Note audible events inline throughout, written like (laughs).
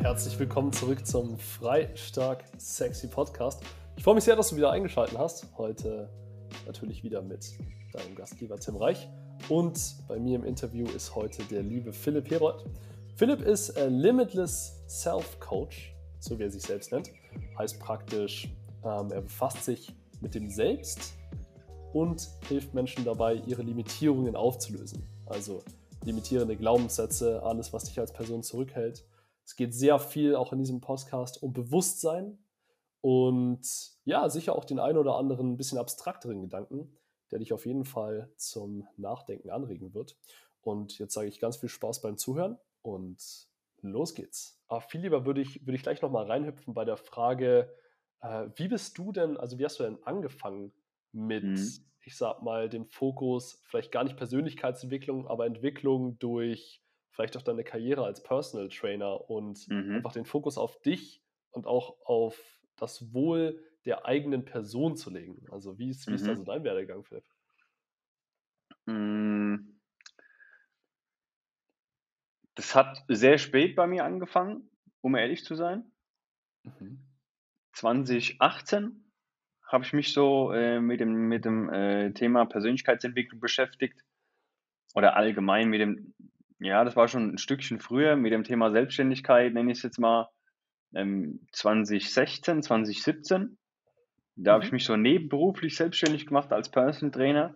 Herzlich willkommen zurück zum Freistark Sexy Podcast. Ich freue mich sehr, dass du wieder eingeschaltet hast. Heute natürlich wieder mit deinem Gastgeber Tim Reich. Und bei mir im Interview ist heute der liebe Philipp Herold. Philipp ist äh, Limitless Self Coach, so wie er sich selbst nennt. Heißt praktisch, ähm, er befasst sich mit dem Selbst und hilft Menschen dabei, ihre Limitierungen aufzulösen. Also limitierende Glaubenssätze, alles, was dich als Person zurückhält. Es geht sehr viel auch in diesem Podcast um Bewusstsein und ja, sicher auch den einen oder anderen ein bisschen abstrakteren Gedanken, der dich auf jeden Fall zum Nachdenken anregen wird. Und jetzt sage ich ganz viel Spaß beim Zuhören und los geht's. Aber viel lieber würde ich, würde ich gleich nochmal reinhüpfen bei der Frage, äh, wie bist du denn, also wie hast du denn angefangen mit, mhm. ich sag mal, dem Fokus, vielleicht gar nicht Persönlichkeitsentwicklung, aber Entwicklung durch vielleicht auch deine Karriere als Personal Trainer und mhm. einfach den Fokus auf dich und auch auf das Wohl der eigenen Person zu legen. Also wie ist, wie ist mhm. da so dein Werdegang, Philipp? Hm. Das hat sehr spät bei mir angefangen, um ehrlich zu sein. Mhm. 2018 habe ich mich so äh, mit dem, mit dem äh, Thema Persönlichkeitsentwicklung beschäftigt. Oder allgemein mit dem, ja, das war schon ein Stückchen früher, mit dem Thema Selbstständigkeit, nenne ich es jetzt mal, ähm, 2016, 2017. Da mhm. habe ich mich so nebenberuflich selbstständig gemacht als Personal Trainer,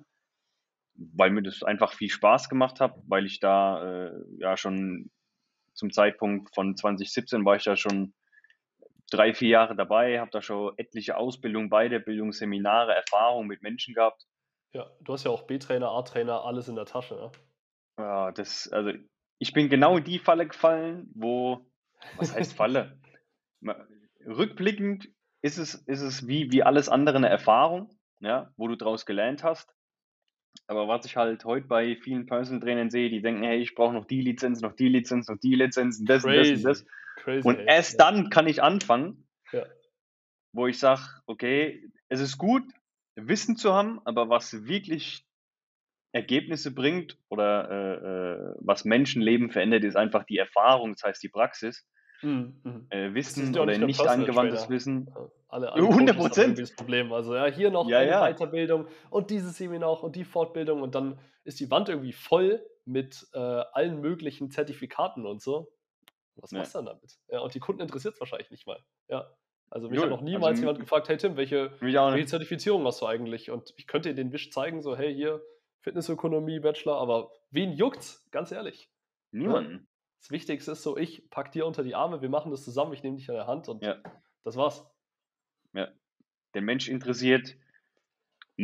weil mir das einfach viel Spaß gemacht hat, weil ich da äh, ja schon zum Zeitpunkt von 2017 war ich da schon drei, vier Jahre dabei, habe da schon etliche Ausbildungen, Weiterbildung, Seminare, Erfahrungen mit Menschen gehabt. Ja, du hast ja auch B-Trainer, A-Trainer, alles in der Tasche, ne? Ja, das, also ich bin genau in die Falle gefallen, wo, was heißt (laughs) Falle? Rückblickend ist es, ist es wie, wie alles andere eine Erfahrung, ja, wo du daraus gelernt hast. Aber was ich halt heute bei vielen Personal Trainern sehe, die denken, hey, ich brauche noch die Lizenz, noch die Lizenz, noch die Lizenz, das, Crazy. das, das. Crazy, und erst ja. dann kann ich anfangen, ja. wo ich sage, okay, es ist gut, Wissen zu haben, aber was wirklich Ergebnisse bringt oder äh, äh, was Menschenleben verändert, ist einfach die Erfahrung, das heißt die Praxis. Mhm. mhm. Äh, Wissen oder nicht, nicht angewandtes Wissen. Alle, alle 100 Prozent. Das Problem. Also ja, hier noch ja, eine ja. Weiterbildung und dieses Seminar und die Fortbildung und dann ist die Wand irgendwie voll mit äh, allen möglichen Zertifikaten und so. Was ja. machst du dann damit? Ja, und die Kunden interessiert es wahrscheinlich nicht mal. Ja. Also mich Null. hat noch niemals also, jemand gefragt, hey Tim, welche, welche Zertifizierung hast du eigentlich? Und ich könnte dir den Wisch zeigen, so, hey, hier, Fitnessökonomie, Bachelor, aber wen juckt's? Ganz ehrlich. Niemanden. Ja? Das Wichtigste ist so, ich pack dir unter die Arme, wir machen das zusammen, ich nehme dich an der Hand und ja. das war's. Ja. Der Mensch interessiert,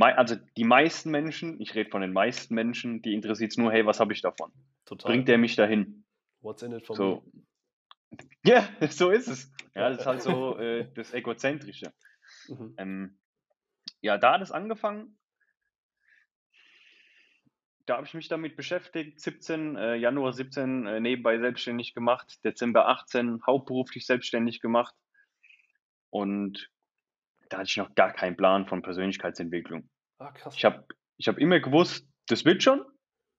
also die meisten Menschen, ich rede von den meisten Menschen, die interessiert es nur, hey, was habe ich davon? Total. Bringt der mich dahin? What's in it for so. me? (laughs) Ja, so ist es. Ja, das ist halt so (laughs) äh, das Egozentrische. Mhm. Ähm, ja, da hat es angefangen. Da habe ich mich damit beschäftigt. 17, äh, Januar 17 äh, nebenbei selbstständig gemacht. Dezember 18 hauptberuflich selbstständig gemacht. Und da hatte ich noch gar keinen Plan von Persönlichkeitsentwicklung. Ah, krass. Ich habe ich hab immer gewusst, das wird schon.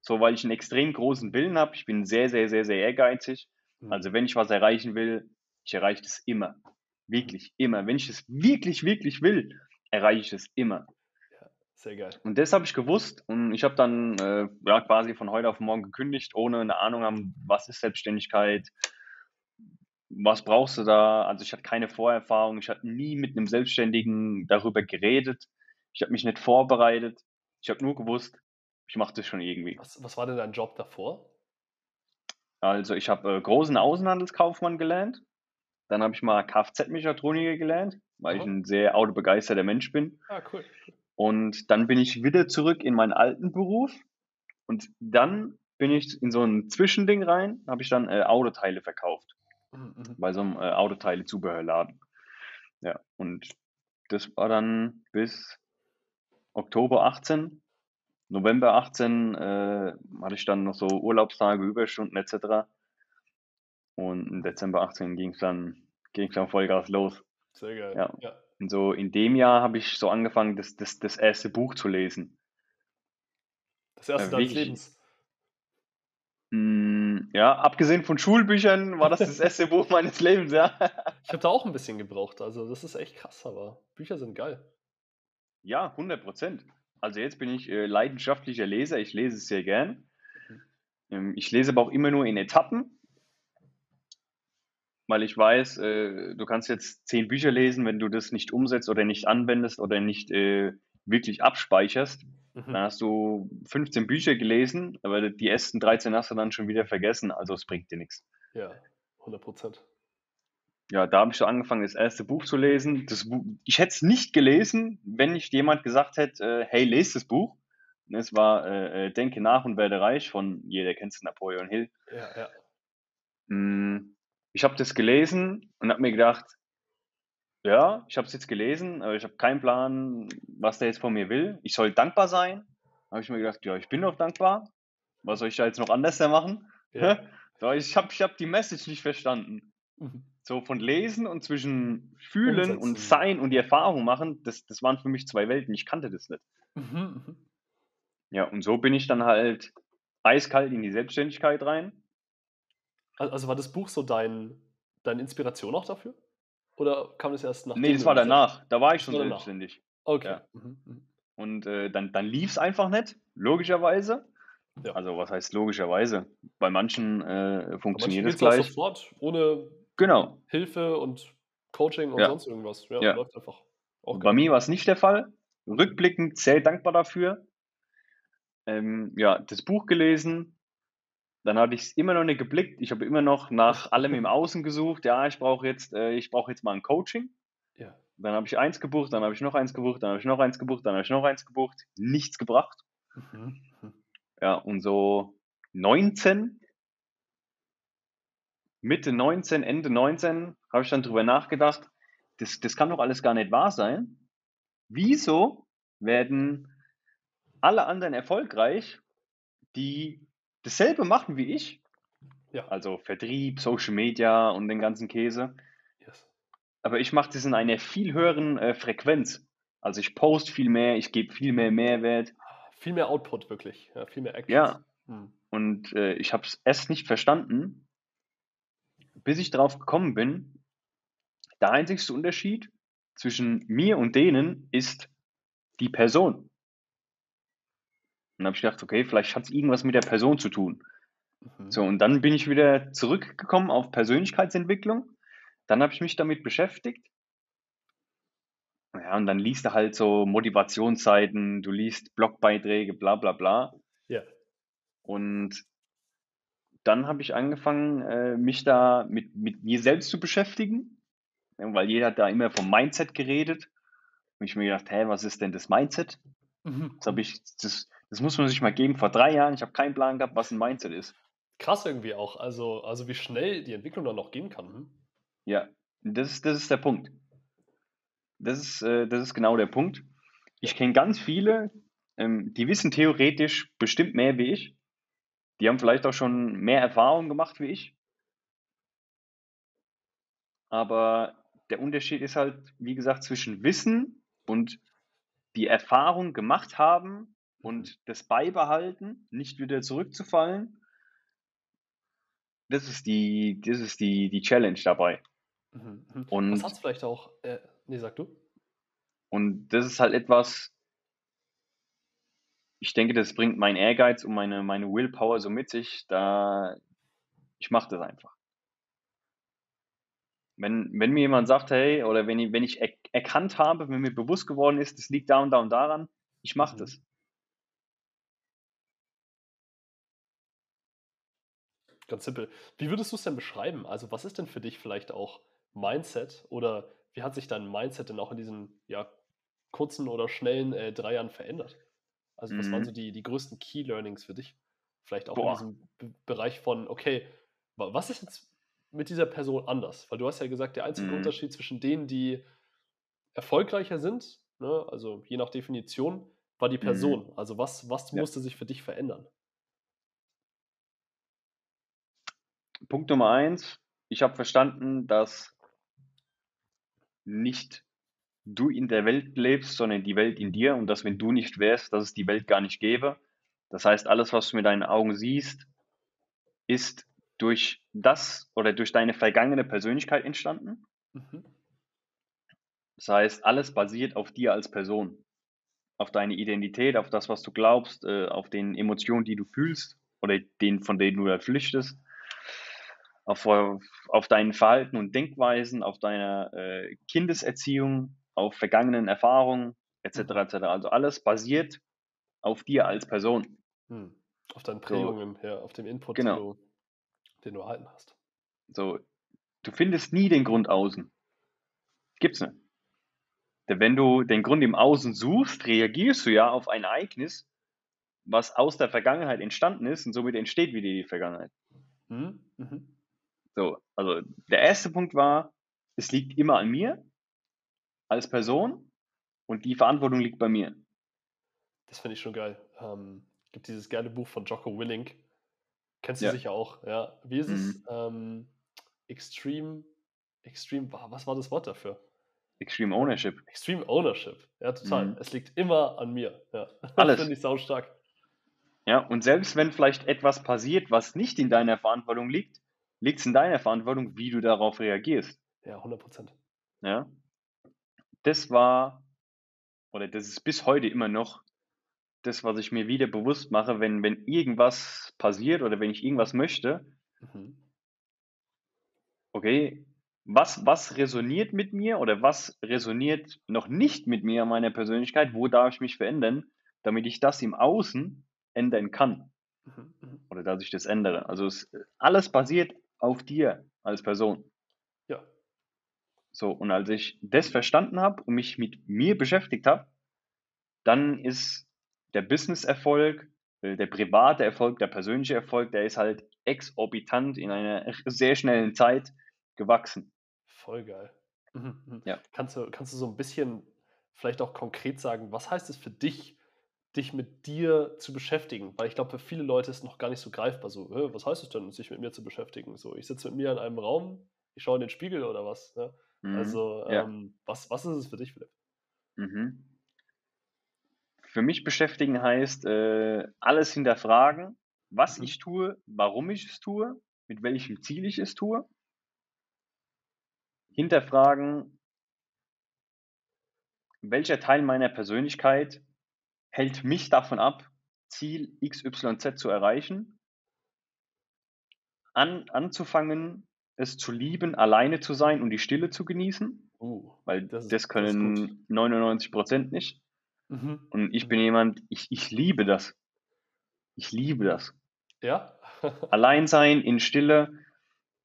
So, weil ich einen extrem großen Willen habe. Ich bin sehr, sehr, sehr, sehr ehrgeizig. Mhm. Also wenn ich was erreichen will, ich erreiche das immer. Wirklich, immer. Wenn ich es wirklich, wirklich will, erreiche ich es immer. Sehr geil. Und das habe ich gewusst und ich habe dann äh, ja, quasi von heute auf morgen gekündigt, ohne eine Ahnung haben, was ist Selbstständigkeit, was brauchst du da? Also ich hatte keine Vorerfahrung, ich hatte nie mit einem Selbstständigen darüber geredet, ich habe mich nicht vorbereitet, ich habe nur gewusst, ich mache das schon irgendwie. Was, was war denn dein Job davor? Also ich habe äh, großen Außenhandelskaufmann gelernt. Dann habe ich mal Kfz-Mechatroniker gelernt, weil oh. ich ein sehr autobegeisterter Mensch bin. Ah, cool. Und dann bin ich wieder zurück in meinen alten Beruf. Und dann bin ich in so ein Zwischending rein, habe ich dann äh, Autoteile verkauft. Mhm, mhm. Bei so einem äh, Autoteile-Zubehörladen. Ja, und das war dann bis Oktober 18 November 18 äh, hatte ich dann noch so Urlaubstage, Überstunden etc. Und im Dezember 18 ging es dann, ging's dann Vollgas los. Sehr geil. Ja. ja. Und so in dem Jahr habe ich so angefangen, das, das, das erste Buch zu lesen. Das erste äh, deines Lebens? Mh, Mm, ja, abgesehen von Schulbüchern war das das (laughs) erste Buch meines Lebens, ja. Ich habe da auch ein bisschen gebraucht. Also, das ist echt krass, aber Bücher sind geil. Ja, 100 Prozent. Also jetzt bin ich äh, leidenschaftlicher Leser. Ich lese es sehr gern. Mhm. Ähm, ich lese aber auch immer nur in Etappen weil ich weiß, äh, du kannst jetzt zehn Bücher lesen, wenn du das nicht umsetzt oder nicht anwendest oder nicht äh, wirklich abspeicherst, mhm. dann hast du 15 Bücher gelesen, aber die ersten 13 hast du dann schon wieder vergessen, also es bringt dir nichts. Ja, 100 Prozent. Ja, da habe ich so angefangen, das erste Buch zu lesen. Das Buch, ich hätte es nicht gelesen, wenn nicht jemand gesagt hätte, äh, hey, lese das Buch. Es war äh, äh, Denke nach und werde reich von, jeder kennt es, Napoleon Hill. Ja, ja. Mm, ich habe das gelesen und habe mir gedacht, ja, ich habe es jetzt gelesen, aber ich habe keinen Plan, was der jetzt von mir will. Ich soll dankbar sein. habe ich mir gedacht, ja, ich bin doch dankbar. Was soll ich da jetzt noch anders machen? Ja. ich habe ich hab die Message nicht verstanden. Mhm. So von Lesen und zwischen Fühlen Umsetzen. und Sein und die Erfahrung machen, das, das waren für mich zwei Welten. Ich kannte das nicht. Mhm, mhm. Ja, und so bin ich dann halt eiskalt in die Selbstständigkeit rein. Also war das Buch so dein, deine Inspiration auch dafür? Oder kam es erst nach? Nee, das war danach. Da war ich schon selbstständig. Okay. Ja. Mhm, mhm. Und äh, dann, dann lief es einfach nicht, logischerweise. Ja. Also was heißt logischerweise? Bei manchen äh, funktioniert es gleich. sofort, ohne genau. Hilfe und Coaching und ja. sonst irgendwas. Ja, ja. läuft einfach. Okay. Bei mir war es nicht der Fall. Rückblickend sehr dankbar dafür. Ähm, ja, das Buch gelesen, dann hatte ich es immer noch nicht geblickt. Ich habe immer noch nach (laughs) allem im Außen gesucht. Ja, ich brauche jetzt, äh, ich brauche jetzt mal ein Coaching. Ja. Dann habe ich eins gebucht, dann habe ich noch eins gebucht, dann habe ich noch eins gebucht, dann habe ich noch eins gebucht. Nichts gebracht. Mhm. Ja, und so 19, Mitte 19, Ende 19, habe ich dann drüber nachgedacht, das, das kann doch alles gar nicht wahr sein. Wieso werden alle anderen erfolgreich, die dasselbe machen wie ich. Ja. Also Vertrieb, Social Media und den ganzen Käse. Yes. Aber ich mache das in einer viel höheren äh, Frequenz. Also ich poste viel mehr, ich gebe viel mehr Mehrwert. Viel mehr Output wirklich, ja, viel mehr Action. Ja. Hm. Und äh, ich habe es erst nicht verstanden, bis ich darauf gekommen bin, der einzigste Unterschied zwischen mir und denen ist die Person. Und habe ich gedacht, okay, vielleicht hat es irgendwas mit der Person zu tun. Mhm. So, und dann bin ich wieder zurückgekommen auf Persönlichkeitsentwicklung. Dann habe ich mich damit beschäftigt. Ja, und dann liest du halt so Motivationsseiten, du liest Blogbeiträge, bla bla bla. Ja. Und dann habe ich angefangen, äh, mich da mit, mit mir selbst zu beschäftigen, weil jeder hat da immer vom Mindset geredet. Und ich mir gedacht, hä, was ist denn das Mindset? Mhm. Das habe ich, das, das muss man sich mal geben. Vor drei Jahren, ich habe keinen Plan gehabt, was ein Mindset ist. Krass irgendwie auch. Also, also wie schnell die Entwicklung dann noch gehen kann. Hm? Ja, das ist, das ist der Punkt. Das ist, äh, das ist genau der Punkt. Ich kenne ganz viele, ähm, die wissen theoretisch bestimmt mehr wie ich. Die haben vielleicht auch schon mehr Erfahrung gemacht wie ich. Aber der Unterschied ist halt, wie gesagt, zwischen Wissen und die Erfahrung gemacht haben und das beibehalten, nicht wieder zurückzufallen, das ist die, das ist die, die Challenge dabei. Mhm. mhm. Und, Was hast vielleicht auch, äh, nee, sag du. Und das ist halt etwas, ich denke, das bringt mein Ehrgeiz und meine, meine Willpower so mit sich, da ich mache das einfach. Wenn, wenn mir jemand sagt, hey, oder wenn ich, wenn ich er, erkannt habe, wenn mir bewusst geworden ist, das liegt da und da und daran, ich mache mhm. das. Ganz simpel. Wie würdest du es denn beschreiben? Also, was ist denn für dich vielleicht auch Mindset oder wie hat sich dein Mindset denn auch in diesen ja, kurzen oder schnellen äh, drei Jahren verändert? Also, was mhm. waren so die, die größten Key Learnings für dich? Vielleicht auch Boah. in diesem B Bereich von, okay, was ist jetzt mit dieser Person anders? Weil du hast ja gesagt, der einzige mhm. Unterschied zwischen denen, die erfolgreicher sind, ne, also je nach Definition, war die mhm. Person. Mhm. Also, was, was ja. musste sich für dich verändern? Punkt Nummer eins, ich habe verstanden, dass nicht du in der Welt lebst, sondern die Welt in dir und dass wenn du nicht wärst, dass es die Welt gar nicht gäbe. Das heißt, alles, was du mit deinen Augen siehst, ist durch das oder durch deine vergangene Persönlichkeit entstanden. Mhm. Das heißt, alles basiert auf dir als Person, auf deine Identität, auf das, was du glaubst, äh, auf den Emotionen, die du fühlst oder den, von denen du da flüchtest, auf, auf deinen Verhalten und Denkweisen, auf deiner äh, Kindeserziehung, auf vergangenen Erfahrungen etc. Etc. Also alles basiert auf dir als Person. Hm. Auf deinen Prägungen, so. ja, auf dem Input, genau. den, du, den du erhalten hast. So, du findest nie den Grund außen. Gibt's nicht. Denn wenn du den Grund im Außen suchst, reagierst du ja auf ein Ereignis, was aus der Vergangenheit entstanden ist und somit entsteht wieder die Vergangenheit. Mhm. Mhm. So, also der erste Punkt war, es liegt immer an mir als Person und die Verantwortung liegt bei mir. Das finde ich schon geil. Ähm, gibt dieses geile Buch von Jocko Willing. Kennst du ja. sicher auch, ja. Wie ist mhm. es? Ähm, Extreme, Extreme, was war das Wort dafür? Extreme Ownership. Extreme Ownership, ja, total. Mhm. Es liegt immer an mir. Ja. (laughs) Alles. Finde ich saustark. Ja, und selbst wenn vielleicht etwas passiert, was nicht in deiner Verantwortung liegt, liegt es in deiner Verantwortung, wie du darauf reagierst. Ja, 100 Prozent. Ja. Das war, oder das ist bis heute immer noch das, was ich mir wieder bewusst mache, wenn, wenn irgendwas passiert oder wenn ich irgendwas möchte. Mhm. Okay, was, was resoniert mit mir oder was resoniert noch nicht mit mir, meiner Persönlichkeit? Wo darf ich mich verändern, damit ich das im Außen ändern kann? Mhm, mhm. Oder dass ich das ändere. Also es, alles basiert auf dir als Person. Ja. So, und als ich das verstanden habe und mich mit mir beschäftigt habe, dann ist der Business-Erfolg, äh, der private Erfolg, der persönliche Erfolg, der ist halt exorbitant in einer sehr schnellen Zeit gewachsen. Voll geil. Mhm, mhm. Ja. Kannst du, kannst du so ein bisschen vielleicht auch konkret sagen, was heißt es für dich, dich mit dir zu beschäftigen? Weil ich glaube, für viele Leute ist es noch gar nicht so greifbar. So, was heißt es denn, sich mit mir zu beschäftigen? So, ich sitze mit mir in einem Raum, ich schaue in den Spiegel oder was? Ne? Mhm. Also, ja. ähm, was, was ist es für dich, Philipp? Mhm. Für mich beschäftigen heißt, äh, alles hinterfragen, was mhm. ich tue, warum ich es tue, mit welchem Ziel ich es tue hinterfragen, welcher Teil meiner Persönlichkeit hält mich davon ab, Ziel XYZ zu erreichen, an, anzufangen, es zu lieben, alleine zu sein und die Stille zu genießen, uh, weil das, das können das 99 Prozent nicht. Mhm. Und ich bin jemand, ich, ich liebe das. Ich liebe das. Ja. (laughs) Allein sein in Stille,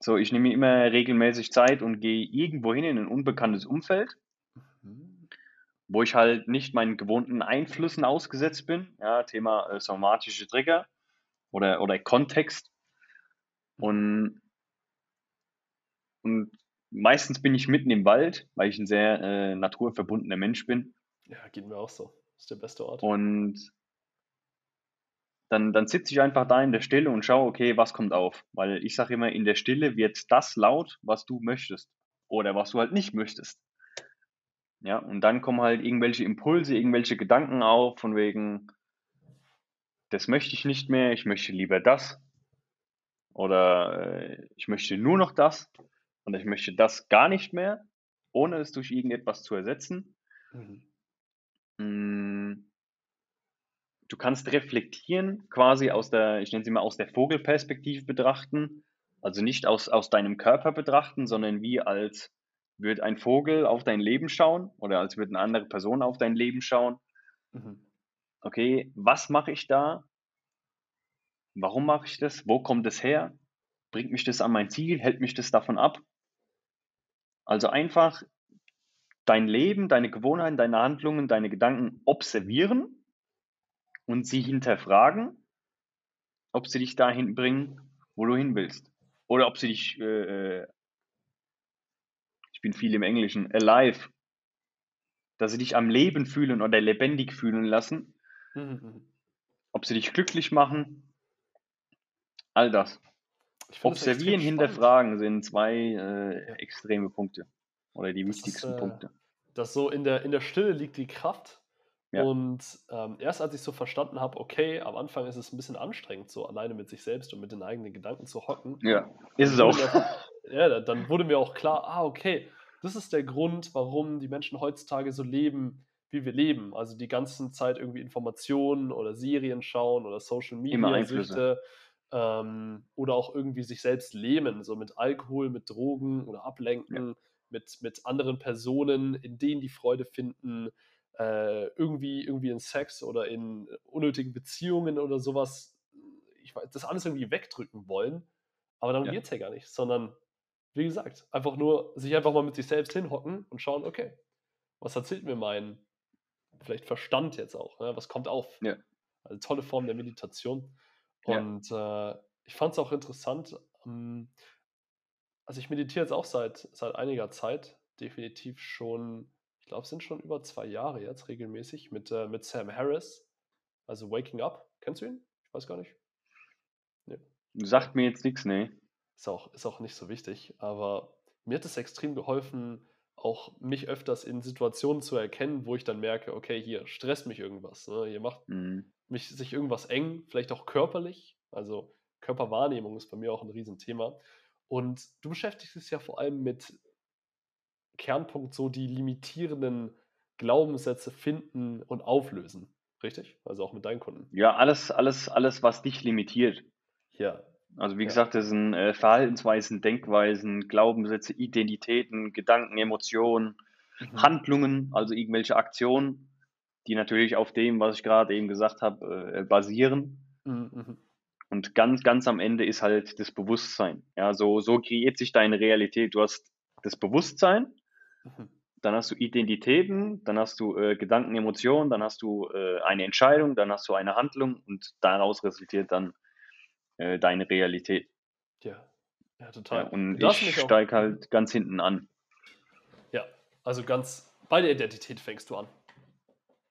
so, ich nehme mir immer regelmäßig Zeit und gehe irgendwo hin in ein unbekanntes Umfeld. Wo ich halt nicht meinen gewohnten Einflüssen ausgesetzt bin. Ja, Thema äh, somatische Trigger oder, oder Kontext. Und, und meistens bin ich mitten im Wald, weil ich ein sehr äh, naturverbundener Mensch bin. Ja, geht mir auch so. Das ist der beste Ort. Und dann, dann sitze ich einfach da in der Stille und schaue, okay, was kommt auf. Weil ich sage immer, in der Stille wird das laut, was du möchtest. Oder was du halt nicht möchtest. Ja, und dann kommen halt irgendwelche Impulse, irgendwelche Gedanken auf, von wegen, das möchte ich nicht mehr, ich möchte lieber das. Oder äh, ich möchte nur noch das. Und ich möchte das gar nicht mehr, ohne es durch irgendetwas zu ersetzen. Mhm. Mm, du kannst reflektieren, quasi aus der, ich nenne sie mal aus der Vogelperspektive betrachten, also nicht aus, aus deinem Körper betrachten, sondern wie als würde ein Vogel auf dein Leben schauen oder als würde eine andere Person auf dein Leben schauen. Mhm. Okay, was mache ich da? Warum mache ich das? Wo kommt es her? Bringt mich das an mein Ziel? Hält mich das davon ab? Also einfach dein Leben, deine Gewohnheiten, deine Handlungen, deine Gedanken observieren und sie hinterfragen, ob sie dich dahin bringen, wo du hin willst. Oder ob sie dich, äh, äh, bin viel im Englischen, alive, dass sie dich am Leben fühlen oder lebendig fühlen lassen. Mhm. Ob sie dich glücklich machen, all das. Observieren, hinterfragen sind zwei äh, ja. extreme Punkte oder die das wichtigsten ist, äh, Punkte. Dass so in der, in der Stille liegt die Kraft Ja. Und ähm, erst als ich so verstanden habe, okay, am Anfang ist es ein bisschen anstrengend, so alleine mit sich selbst und mit den eigenen Gedanken zu hocken. Ja, ist es auch. Ja, dann wurde mir auch klar, ah, okay, das ist der Grund, warum die Menschen heutzutage so leben, wie wir leben. Also die ganze Zeit irgendwie Informationen oder Serien schauen oder Social Media Süchte ähm, oder auch irgendwie sich selbst lähmen, so mit Alkohol, mit Drogen oder Ablenken, ja. mit, mit anderen Personen, in denen die Freude finden äh, irgendwie, irgendwie in Sex oder in unnötigen Beziehungen oder sowas, ich weiß, das alles irgendwie wegdrücken wollen. Aber darum ja. geht es ja gar nicht, sondern wie gesagt, einfach nur sich einfach mal mit sich selbst hinhocken und schauen, okay, was erzählt mir mein vielleicht Verstand jetzt auch, ne? was kommt auf? Ja. Also tolle Form der Meditation. Und ja. äh, ich fand es auch interessant, ähm, also ich meditiere jetzt auch seit, seit einiger Zeit, definitiv schon ich glaube, es sind schon über zwei Jahre jetzt regelmäßig mit, äh, mit Sam Harris, also Waking Up. Kennst du ihn? Ich weiß gar nicht. Nee. Sagt mir jetzt nichts, nee. Ist auch, ist auch nicht so wichtig, aber mir hat es extrem geholfen, auch mich öfters in Situationen zu erkennen, wo ich dann merke, okay, hier stresst mich irgendwas. Ne? Hier macht mhm. mich sich irgendwas eng, vielleicht auch körperlich. Also Körperwahrnehmung ist bei mir auch ein Riesenthema. Und du beschäftigst dich ja vor allem mit Kernpunkt so die limitierenden Glaubenssätze finden und auflösen. Richtig? Also auch mit deinen Kunden. Ja, alles, alles, alles, was dich limitiert. Ja. Also wie ja. gesagt, das sind äh, Verhaltensweisen, Denkweisen, Glaubenssätze, Identitäten, Gedanken, Emotionen, mhm. Handlungen, also irgendwelche Aktionen, die natürlich auf dem, was ich gerade eben gesagt habe, äh, basieren. Mhm. mhm. Und ganz, ganz am Ende ist halt das Bewusstsein. Ja, so, so kreiert sich deine Realität. Du hast das Bewusstsein Mhm. Dann hast du Identitäten, dann hast du äh, Gedanken, Emotionen, dann hast du äh, eine Entscheidung, dann hast du eine Handlung und daraus resultiert dann äh, deine Realität. Ja, ja total. Ja, und ich steige halt ganz hinten an. Ja, also ganz bei der Identität fängst du an.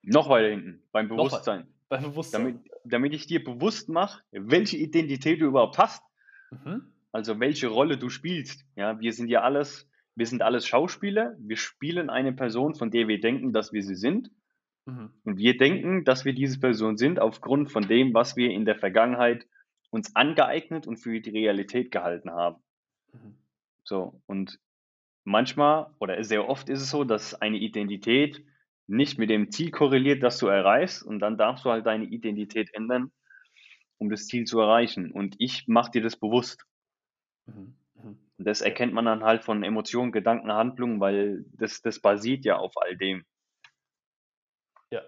Noch weiter hinten, beim Bewusstsein. Beim Bewusstsein. Damit, damit ich dir bewusst mache, welche Identität du überhaupt hast. Mhm. Also welche Rolle du spielst. Ja, wir sind ja alles wir sind alles Schauspieler, wir spielen eine Person, von der wir denken, dass wir sie sind. Mhm. Und wir denken, dass wir diese Person sind, aufgrund von dem, was wir in der Vergangenheit uns angeeignet und für die Realität gehalten haben. Mhm. So, und manchmal oder sehr oft ist es so, dass eine Identität nicht mit dem Ziel korreliert, das du erreichst, und dann darfst du halt deine Identität ändern, um das Ziel zu erreichen. Und ich mache dir das bewusst. Mhm. Und das erkennt man dann halt von Emotionen, Gedanken, Handlungen, weil das, das basiert ja auf all dem. Ja,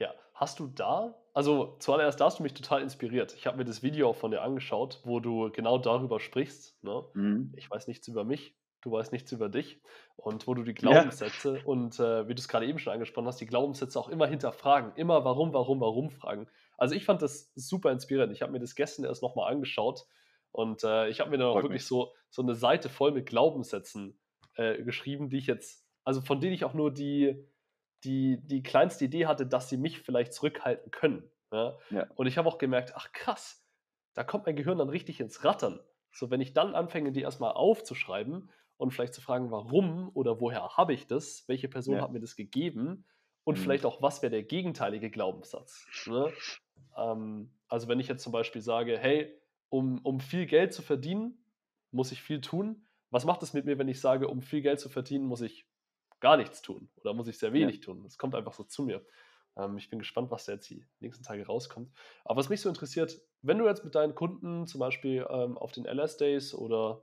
ja. Hast du da, also zuallererst, da hast du mich total inspiriert. Ich habe mir das Video auch von dir angeschaut, wo du genau darüber sprichst. Ne? Mhm. Ich weiß nichts über mich, du weißt nichts über dich. Und wo du die Glaubenssätze ja. und äh, wie du es gerade eben schon angesprochen hast, die Glaubenssätze auch immer hinterfragen. Immer warum, warum, warum fragen. Also ich fand das super inspirierend. Ich habe mir das gestern erst nochmal angeschaut und äh, ich habe mir dann auch wirklich so, so eine Seite voll mit Glaubenssätzen äh, geschrieben, die ich jetzt, also von denen ich auch nur die, die, die kleinste Idee hatte, dass sie mich vielleicht zurückhalten können. Ja? Ja. Und ich habe auch gemerkt, ach krass, da kommt mein Gehirn dann richtig ins Rattern. So, wenn ich dann anfange, die erstmal aufzuschreiben und vielleicht zu fragen, warum oder woher habe ich das, welche Person ja. hat mir das gegeben und mhm. vielleicht auch, was wäre der gegenteilige Glaubenssatz. Ne? Ähm, also wenn ich jetzt zum Beispiel sage, hey, um, um viel Geld zu verdienen, muss ich viel tun. Was macht es mit mir, wenn ich sage, um viel Geld zu verdienen, muss ich gar nichts tun oder muss ich sehr wenig ja. tun? Das kommt einfach so zu mir. Ähm, ich bin gespannt, was da jetzt die nächsten Tage rauskommt. Aber was mich so interessiert, wenn du jetzt mit deinen Kunden zum Beispiel ähm, auf den LS Days oder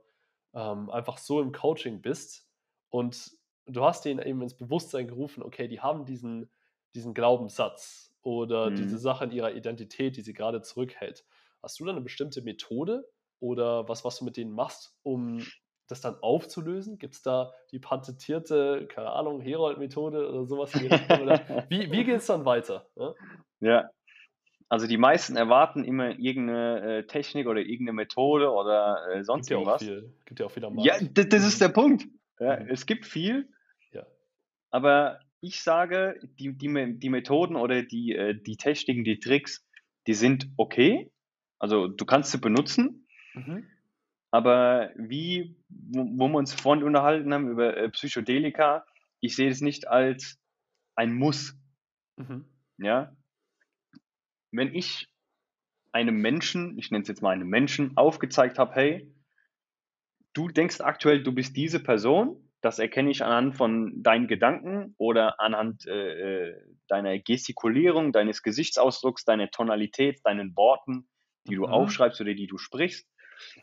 ähm, einfach so im Coaching bist und du hast denen eben ins Bewusstsein gerufen, okay, die haben diesen, diesen Glaubenssatz oder mhm. diese Sache in ihrer Identität, die sie gerade zurückhält. Hast du da eine bestimmte Methode oder was, was du mit denen machst, um das dann aufzulösen? Gibt es da die patentierte, keine Ahnung, Herold-Methode oder sowas? Oder (laughs) wie wie geht es dann weiter? Ja? ja? also die meisten erwarten immer irgendeine äh, Technik oder irgendeine Methode oder äh, sonst gibt irgendwas. Ja. Gibt ja auch viel am Ja, das, das ist der Punkt. Ja, mhm. Es gibt viel, ja. aber ich sage, die, die, die Methoden oder die, äh, die Techniken, die Tricks, die sind okay, also du kannst sie benutzen, mhm. Aber wie, wo, wo, wir uns vorhin unterhalten haben über äh, Psychedelika, ich sehe es nicht als ein Muss. Mhm. ja, wenn ich einem Menschen, ich nenne es jetzt mal einem Menschen, aufgezeigt habe, hey, du denkst aktuell, du bist diese Person, das erkenne ich anhand von deinen Gedanken oder anhand äh, äh deiner Gestikulierung, deines Gesichtsausdrucks, deiner Tonalität, deinen Worten, die mhm. du aufschreibst oder die du sprichst.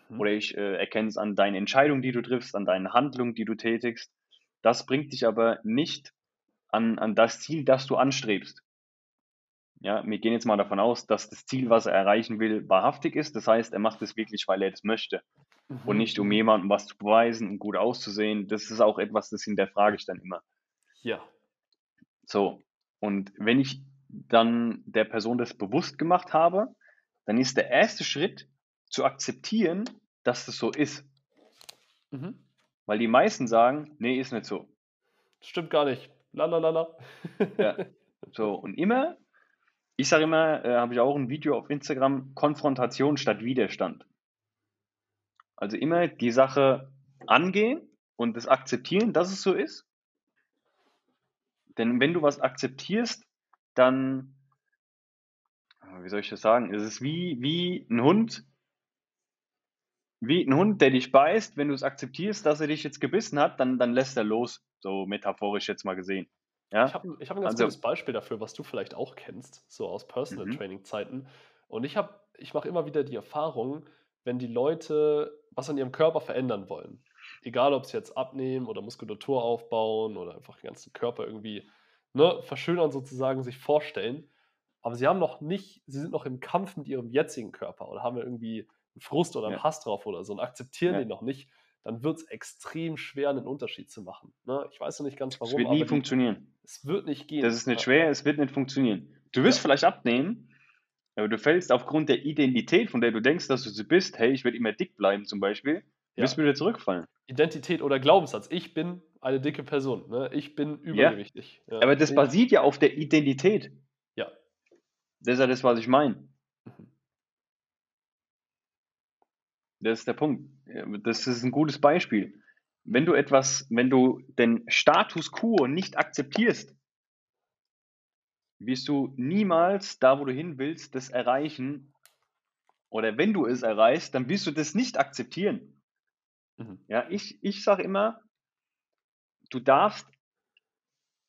Mhm. Oder ich äh, erkenne es an deinen Entscheidungen, die du triffst, an deinen Handlungen, die du tätigst. Das bringt dich aber nicht an, an das Ziel, das du anstrebst. Ja, wir gehen jetzt mal davon aus, dass das Ziel, was er erreichen will, wahrhaftig ist. Das heißt, er macht es wirklich, weil er das möchte. Mhm. Und nicht, um jemandem was zu beweisen und gut auszusehen. Das ist auch etwas, das hinterfrage ich dann immer. Ja. So. Und wenn ich dann der Person das bewusst gemacht habe, dann ist der erste Schritt zu akzeptieren, dass das so ist. Mhm. Weil die meisten sagen, nee, ist nicht so. Stimmt gar nicht. Lalalala. ja. (laughs) So, und immer ich sage immer, äh, habe ich auch ein Video auf Instagram, Konfrontation statt Widerstand. Also immer die Sache angehen und das akzeptieren, dass es so ist. Denn wenn du was akzeptierst, dann, wie soll ich das sagen, es ist wie, wie ein Hund, wie ein Hund, der dich beißt, wenn du es akzeptierst, dass er dich jetzt gebissen hat, dann, dann lässt er los, so metaphorisch jetzt mal gesehen. Ja? Ich habe hab ein ganz also, gutes Beispiel dafür, was du vielleicht auch kennst, so aus Personal mhm. Training Zeiten. Und ich habe, ich mache immer wieder die Erfahrung, wenn die Leute was an ihrem Körper verändern wollen, egal ob sie jetzt abnehmen oder Muskulatur aufbauen oder einfach den ganzen Körper irgendwie ne, verschönern sozusagen, sich vorstellen, aber sie haben noch nicht, sie sind noch im Kampf mit ihrem jetzigen Körper oder haben irgendwie Frust oder einen. Hass drauf oder so und akzeptieren den noch nicht, dann wird es extrem schwer, einen Unterschied zu machen. Ne? Ich weiß noch nicht ganz warum. Es wird nie funktionieren. Es wird nicht gehen. Das ist nicht schwer, es wird nicht funktionieren. Du wirst ja. vielleicht abnehmen, aber du fällst aufgrund der Identität, von der du denkst, dass du sie bist, hey, ich werde immer dick bleiben zum Beispiel, ja. wirst du wieder zurückfallen. Identität oder Glaubenssatz. Ich bin eine dicke Person. Ne? Ich bin übergewichtig. Ja. Aber das basiert ja auf der Identität. Ja. Das ist ja das, was ich meine. Mhm. Das ist der Punkt. Das ist ein gutes Beispiel. Wenn du etwas, wenn du den Status quo nicht akzeptierst, wirst du niemals da, wo du hin willst, das erreichen. Oder wenn du es erreichst, dann wirst du das nicht akzeptieren. Mhm. Ja, ich, ich sage immer, du darfst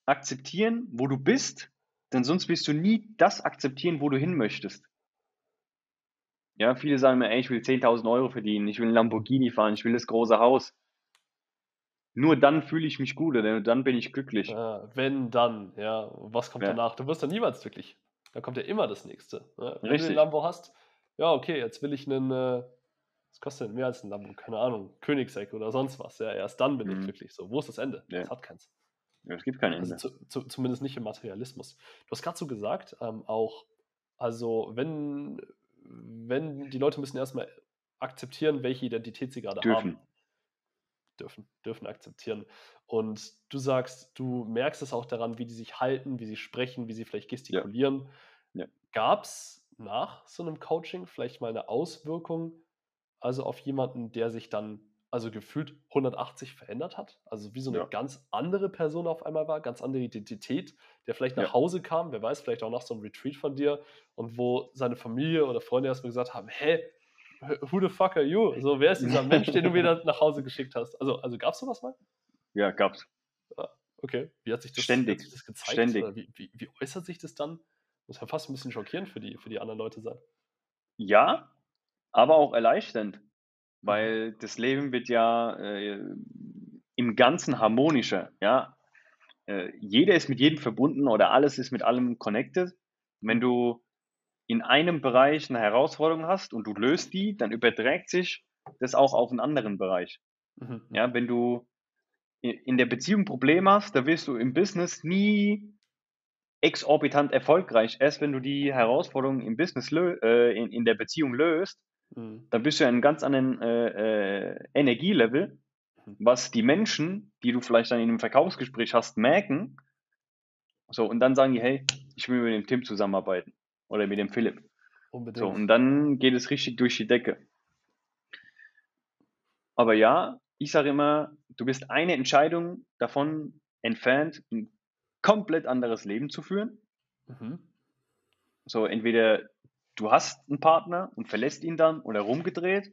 akzeptieren, wo du bist, denn sonst wirst du nie das akzeptieren, wo du hin möchtest. Ja, viele sagen mir, ey, ich will 10.000 Euro verdienen, ich will ein Lamborghini fahren, ich will das große Haus. Nur dann fühle ich mich gut, denn dann bin ich glücklich. Ja, wenn dann, ja. Was kommt ja. danach? Du wirst dann niemals glücklich. Da kommt ja immer das nächste. Ne? Wenn Richtig. du ein Lambo hast, ja, okay, jetzt will ich einen, äh, was kostet denn mehr als ein Lambo? Keine Ahnung, Königseck oder sonst was. Ja, erst dann bin mhm. ich glücklich. So, wo ist das Ende? Ja. Das hat keins. Ja, es gibt kein also Ende. Also zu, zu, zumindest nicht im Materialismus. Du hast gerade so gesagt, ähm, auch, also wenn, wenn die Leute müssen erstmal akzeptieren, welche Identität sie gerade dürfen. haben. Dürfen, dürfen akzeptieren. Und du sagst, du merkst es auch daran, wie die sich halten, wie sie sprechen, wie sie vielleicht gestikulieren. Ja. Ja. Gab es nach so einem Coaching vielleicht mal eine Auswirkung, also auf jemanden, der sich dann also gefühlt 180 verändert hat. Also wie so eine ja. ganz andere Person auf einmal war, ganz andere Identität, der vielleicht nach ja. Hause kam, wer weiß, vielleicht auch nach so einem Retreat von dir und wo seine Familie oder Freunde erstmal gesagt haben, hä, who the fuck are you? So, wer ist dieser Mensch, den du wieder nach Hause geschickt hast? Also, also gab es sowas mal? Ja, gab's. Ah, okay, wie hat sich das, Ständig. Sich das gezeigt? Ständig. Wie, wie, wie, äußert sich das dann? Muss ja fast ein bisschen schockierend für die, für die anderen Leute sein. Ja, aber auch erleichternd. Weil das Leben wird ja äh, im Ganzen harmonischer. Ja? Äh, jeder ist mit jedem verbunden oder alles ist mit allem connected. Wenn du in einem Bereich eine Herausforderung hast und du löst die, dann überträgt sich das auch auf einen anderen Bereich. Mhm. Ja, wenn du in der Beziehung Probleme hast, da wirst du im Business nie exorbitant erfolgreich. Erst wenn du die Herausforderung im Business äh, in, in der Beziehung löst, Mhm. Dann bist du ja in einem ganz anderen äh, äh, Energielevel, mhm. was die Menschen, die du vielleicht dann in einem Verkaufsgespräch hast, merken. So, und dann sagen die, hey, ich will mit dem Tim zusammenarbeiten oder mit dem Philipp. Unbedingt. So, und dann geht es richtig durch die Decke. Aber ja, ich sage immer, du bist eine Entscheidung davon entfernt, ein komplett anderes Leben zu führen. Mhm. So, entweder du hast einen Partner und verlässt ihn dann oder rumgedreht,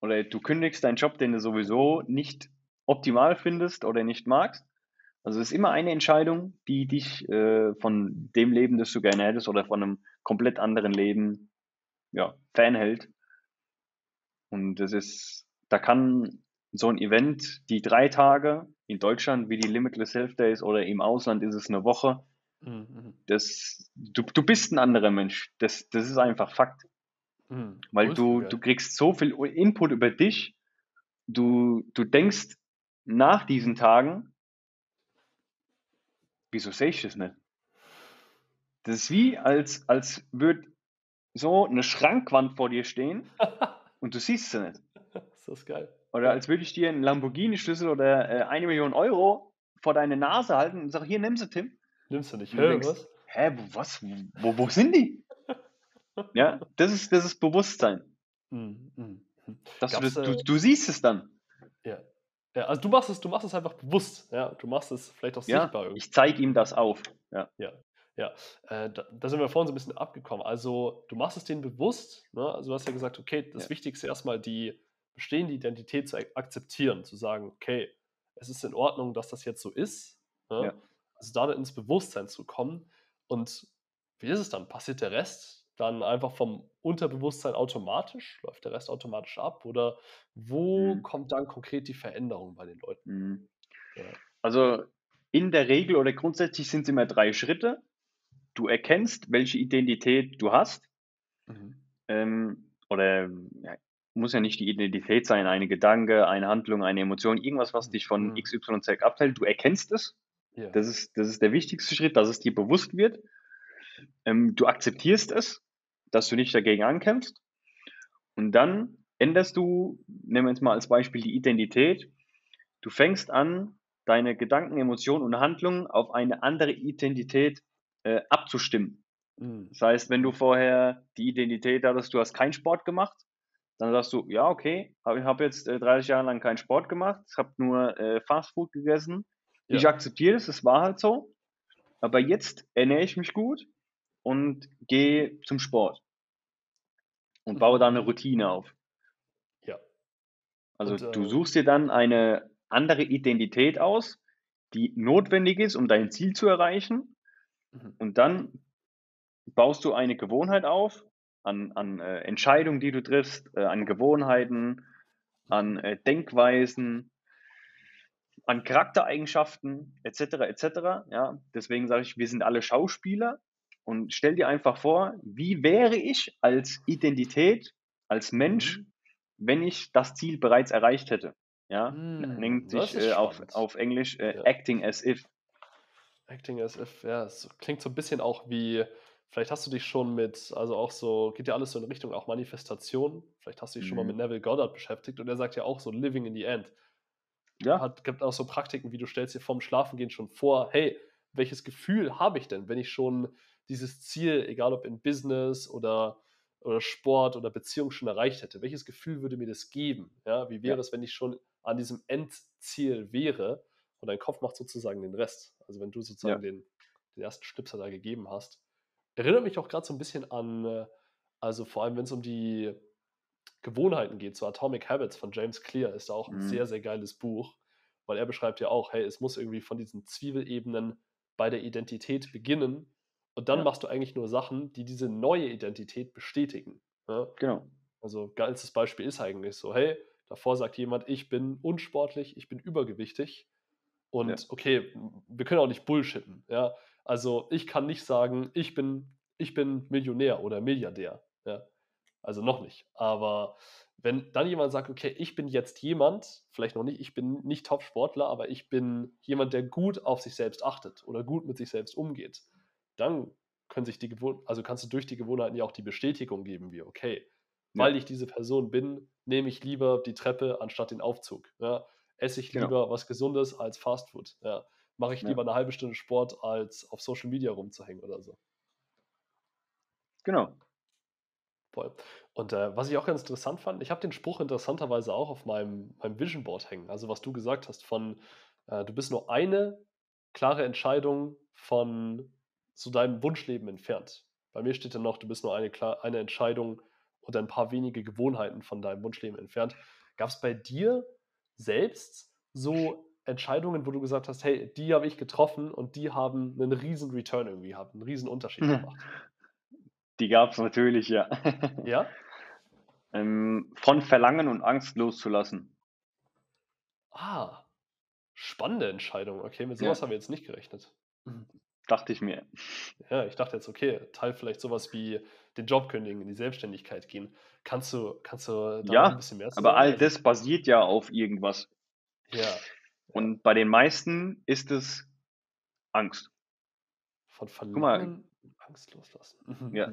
oder du kündigst deinen Job, den du sowieso nicht optimal findest oder nicht magst. Also es ist immer eine Entscheidung, die dich äh, von dem Leben, das du gerne hättest, oder von einem komplett anderen Leben ja, fernhält. Und das ist, da kann so ein Event, die drei Tage in Deutschland, wie die Limitless Health Days oder im Ausland ist es eine Woche, mhm. das, du, du bist ein anderer Mensch. Das, das ist einfach Fakt. Mhm. Weil du, du kriegst so viel Input über dich, du, du denkst nach diesen Tagen, wieso sehe ich das nicht? Das ist wie, als, als würde so eine Schrankwand vor dir stehen (laughs) und du siehst sie nicht. Das ist geil. Oder als würde ich dir einen Lamborghini-Schlüssel oder äh, eine Million Euro vor deine Nase halten und sage, hier, nimm sie, Tim. Nimmst du nicht. Hä, was? Hä, was? Wo, wo sind die? (laughs) ja, das ist, das ist Bewusstsein. Mm, mm. Dass du, das, du, du siehst es dann. Ja. Ja, also du machst es, du machst es einfach bewusst, ja. Du machst es vielleicht auch ja, sichtbar. Irgendwie. Ich zeige ihm das auf. Ja. Ja. Ja, äh, da, da, sind wir vorhin so ein bisschen abgekommen. Also du machst es denen bewusst, ne? Also du hast ja gesagt, okay, das ja. Wichtigste erstmal die bestehende Identität zu akzeptieren, zu sagen, okay, es ist in Ordnung, dass das jetzt so ist. Ne? Ja. Also da ins Bewusstsein zu kommen. Und wie ist es dann? Passiert der Rest dann einfach vom Unterbewusstsein automatisch? Läuft der Rest automatisch ab? Oder wo mhm. kommt dann konkret die Veränderung bei den Leuten? Mhm. Ja. Also in der Regel oder grundsätzlich sind es immer drei Schritte. Du erkennst, welche Identität du hast. Mhm. Ähm, oder ja, muss ja nicht die Identität sein, eine Gedanke, eine Handlung, eine Emotion, irgendwas, was dich von mhm. XYZ abteilt. Du erkennst es. Ja. Das, ist, das ist der wichtigste Schritt, dass es dir bewusst wird. Ähm, du akzeptierst es, dass du nicht dagegen ankämpfst. Und dann änderst du, nehmen wir jetzt mal als Beispiel die Identität. Du fängst an, deine Gedanken, Emotionen und Handlungen auf eine andere Identität äh, abzustimmen. Mhm. Das heißt, wenn du vorher die Identität hattest, du hast keinen Sport gemacht, dann sagst du, ja, okay, ich habe jetzt äh, 30 Jahre lang keinen Sport gemacht, ich habe nur äh, Fastfood gegessen. Ja. Ich akzeptiere es, es war halt so. Aber jetzt ernähre ich mich gut und gehe zum Sport und baue da eine Routine auf. Ja. Also und, äh, du suchst dir dann eine andere Identität aus, die notwendig ist, um dein Ziel zu erreichen. Mhm. Und dann baust du eine Gewohnheit auf, an, an äh, Entscheidungen, die du triffst, äh, an Gewohnheiten, an äh, Denkweisen, an Charaktereigenschaften etc. etc. Ja, deswegen sage ich, wir sind alle Schauspieler und stell dir einfach vor, wie wäre ich als Identität, als Mensch, mhm. wenn ich das Ziel bereits erreicht hätte. Ja, mm, nennt sich äh, auf, auf Englisch äh, ja. Acting as if. Acting as if, ja, es klingt so ein bisschen auch wie Vielleicht hast du dich schon mit, also auch so, geht ja alles so in Richtung auch Manifestation. Vielleicht hast du dich mhm. schon mal mit mhm. Neville Goddard beschäftigt und er sagt ja auch so Living in the End. Ja. Hat, gibt auch so Praktiken, wie du stellst dir vorm Schlafengehen schon vor, hey, welches Gefühl habe ich denn, wenn ich schon dieses Ziel, egal ob in Business oder, oder Sport oder Beziehung schon erreicht hätte? Welches Gefühl würde mir das geben? Ja, wie wäre ja. es, wenn ich schon an diesem Endziel wäre und dein Kopf macht sozusagen den Rest? Also wenn du sozusagen ja. den, den ersten Schnipsel da gegeben hast. Erinnert mich auch gerade so ein bisschen an, äh, also vor allem, wenn es um die Gewohnheiten geht, so Atomic Habits von James Clear ist da auch ein mhm. sehr, sehr geiles Buch, weil er beschreibt ja auch, hey, es muss irgendwie von diesen Zwiebelebenen bei der Identität beginnen und dann ja. machst du eigentlich nur Sachen, die diese neue Identität bestätigen. Ja? Ne? Genau. Also geilstes Beispiel ist eigentlich so, hey, davor sagt jemand, ich bin unsportlich, ich bin übergewichtig und ja. okay, wir können auch nicht bullshitten, ja. Also ich kann nicht sagen, ich bin, ich bin Millionär oder Milliardär. Ja? Also noch nicht. Aber wenn dann jemand sagt, okay, ich bin jetzt jemand, vielleicht noch nicht, ich bin nicht Top-Sportler, aber ich bin jemand, der gut auf sich selbst achtet oder gut mit sich selbst umgeht, dann können sich die Gewohn also kannst du durch die Gewohnheiten ja auch die Bestätigung geben, wie, okay, weil ich diese Person bin, nehme ich lieber die Treppe anstatt den Aufzug. Ja? Esse ich genau. lieber genau. was Gesundes als Fastfood. Ja? mache ich ja. lieber eine halbe Stunde Sport, als auf Social Media rumzuhängen oder so. Genau. Voll. Und äh, was ich auch ganz interessant fand, ich habe den Spruch interessanterweise auch auf meinem, meinem Vision Board hängen. Also was du gesagt hast von, äh, du bist nur eine klare Entscheidung von zu deinem Wunschleben entfernt. Bei mir steht dann noch, du bist nur eine, eine Entscheidung oder ein paar wenige Gewohnheiten von deinem Wunschleben entfernt. Gab es bei dir selbst so Entscheidungen, wo du gesagt hast, hey, die habe ich getroffen und die haben einen riesen Return irgendwie gehabt, einen riesen Unterschied gemacht? Die gab es natürlich, ja. Ja? (laughs) ähm, von Verlangen und Angst loszulassen. Ah, spannende Entscheidung. Okay, mit sowas Ja. haben wir jetzt nicht gerechnet. Dachte ich mir. Ja, ich dachte jetzt, okay, Teil vielleicht sowas wie den Job kündigen, in die Selbstständigkeit gehen. Kannst du, kannst du da Ja, ein bisschen mehr zu Aber sagen? all das basiert ja auf irgendwas. ja, Und bei den meisten ist es Angst. von mal. Verlangen Angst loslassen. Mhm, Ja.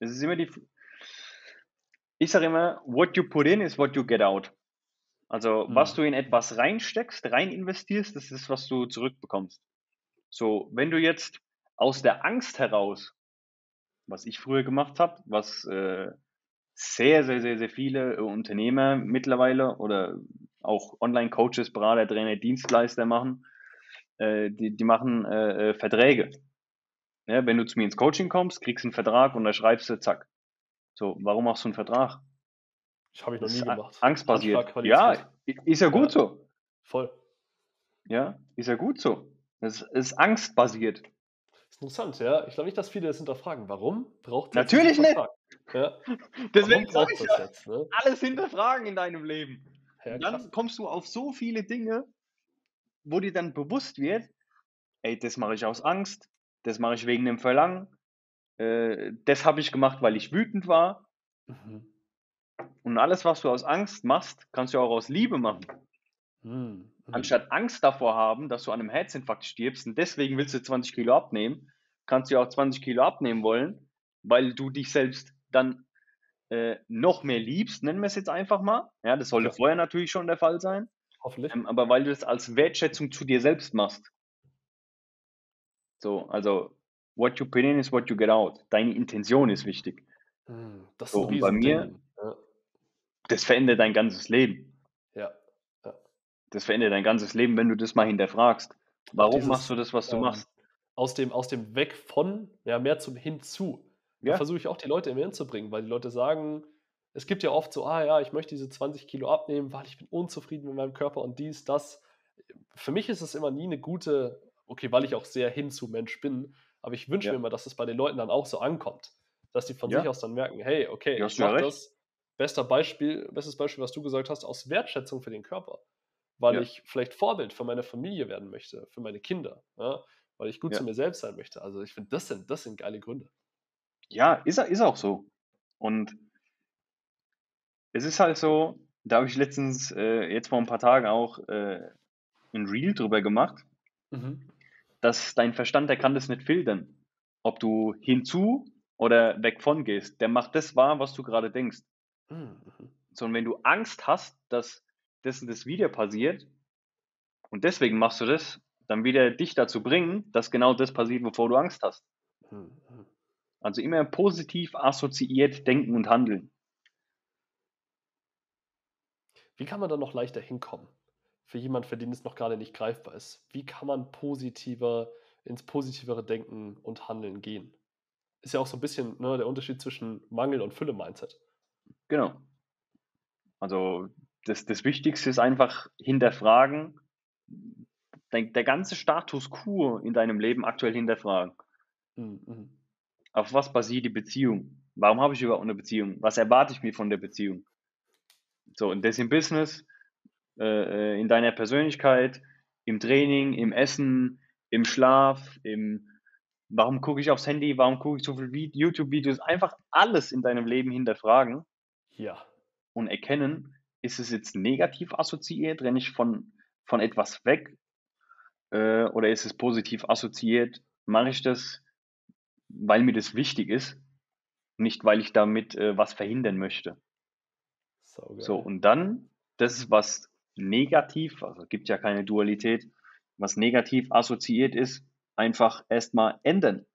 Es ist immer die. Ich sage immer, what you put in is what you get out. Also, was Mhm. du in etwas reinsteckst, rein investierst, das ist, was du zurückbekommst. So, wenn du jetzt aus der Angst heraus, was ich früher gemacht habe, was äh, sehr, sehr, sehr, sehr viele äh, Unternehmer mittlerweile oder auch Online-Coaches, Berater, Trainer, Dienstleister machen, äh, die, die machen äh, äh, Verträge. Ja, wenn du zu mir ins Coaching kommst, kriegst du einen Vertrag und da schreibst du, zack. So, warum machst du einen Vertrag? Das habe ich noch Das nie gemacht. angstbasiert. Ja, ist ja gut Ja. so. Voll. Ja, ist ja gut so. Das ist angstbasiert. ist interessant, ja. Ich glaube nicht, dass viele das hinterfragen. Warum braucht es Natürlich nicht. Ja. (laughs) Deswegen Warum sag braucht ich es ja, jetzt? Ne? alles hinterfragen in deinem Leben. Ja, dann krass. kommst du auf so viele Dinge, wo dir dann bewusst wird, ey, das mache ich aus Angst, das mache ich wegen dem Verlangen, äh, das habe ich gemacht, weil ich wütend war. Mhm. Und alles, was du aus Angst machst, kannst du auch aus Liebe machen. Mhm. Mhm. Anstatt Angst davor haben, dass du an einem Herzinfarkt stirbst und deswegen willst du 20 Kilo abnehmen, kannst du auch 20 Kilo abnehmen wollen, weil du dich selbst dann äh, noch mehr liebst, nennen wir es jetzt einfach mal. Ja, das sollte Ja. vorher natürlich schon der Fall sein, Hoffentlich. ähm, aber weil du das als Wertschätzung zu dir selbst machst. So, also, what you put in is what you get out. Deine Intention ist wichtig. Mhm. Das ist So, ein und bei mir-. Ja. Das verändert dein ganzes Leben. ja. Das verändert dein ganzes Leben, wenn du das mal hinterfragst. Warum dieses, machst du das, was du ähm, machst? Aus dem, aus dem Weg von, ja, mehr zum Hinzu. Da Ja. versuche ich auch die Leute immer hinzubringen, weil die Leute sagen, es gibt ja oft so, ah ja, ich möchte diese 20 Kilo abnehmen, weil ich bin unzufrieden mit meinem Körper und dies, das. Für mich ist es immer nie eine gute, okay, weil ich auch sehr hinzu Mensch bin, aber ich wünsche Ja. mir immer, dass es bei den Leuten dann auch so ankommt. Dass die von Ja. sich aus dann merken, hey, okay, Ja, ich mache das. Bester Beispiel, bestes Beispiel, was du gesagt hast, aus Wertschätzung für den Körper. Weil ich vielleicht Vorbild für meine Familie werden möchte, für meine Kinder, weil ich gut zu mir selbst sein möchte. Also ich finde, das sind, das sind geile Gründe. Ja, ist, ist auch so. Und es ist halt so, da habe ich letztens, äh, jetzt vor ein paar Tagen auch äh, ein Reel drüber gemacht, Mhm. Dass dein Verstand, der kann das nicht filtern. Ob du hinzu oder weg von gehst. Der macht das wahr, was du gerade denkst. Mhm. Sondern wenn du Angst hast, dass das und das wieder passiert und deswegen machst du das, dann wieder dich dazu bringen, dass genau das passiert, wovor du Angst hast. Mhm. Also immer positiv assoziiert denken und handeln. Wie kann man da noch leichter hinkommen? Für jemanden, für den es noch gerade nicht greifbar ist. Wie kann man positiver ins positivere Denken und Handeln gehen? Ist ja auch so ein bisschen ne, der Unterschied zwischen Mangel- und Fülle-Mindset. Genau. Also das, das Wichtigste ist einfach hinterfragen, der, der ganze Status quo in deinem Leben aktuell hinterfragen. Mhm. mhm. Auf was basiert die Beziehung? Warum habe ich überhaupt eine Beziehung? Was erwarte ich mir von der Beziehung? So, und das im Business, äh, in deiner Persönlichkeit, im Training, im Essen, im Schlaf, im Warum gucke ich aufs Handy? Warum gucke ich so viel Vi- YouTube-Videos? Einfach alles in deinem Leben hinterfragen Ja. und erkennen, ist es jetzt negativ assoziiert, renne ich von, von etwas weg äh, oder ist es positiv assoziiert, mache ich das, weil mir das wichtig ist, nicht weil ich damit äh, was verhindern möchte. So, und dann, das ist was negativ, also gibt ja keine Dualität, was negativ assoziiert ist, einfach erstmal ändern.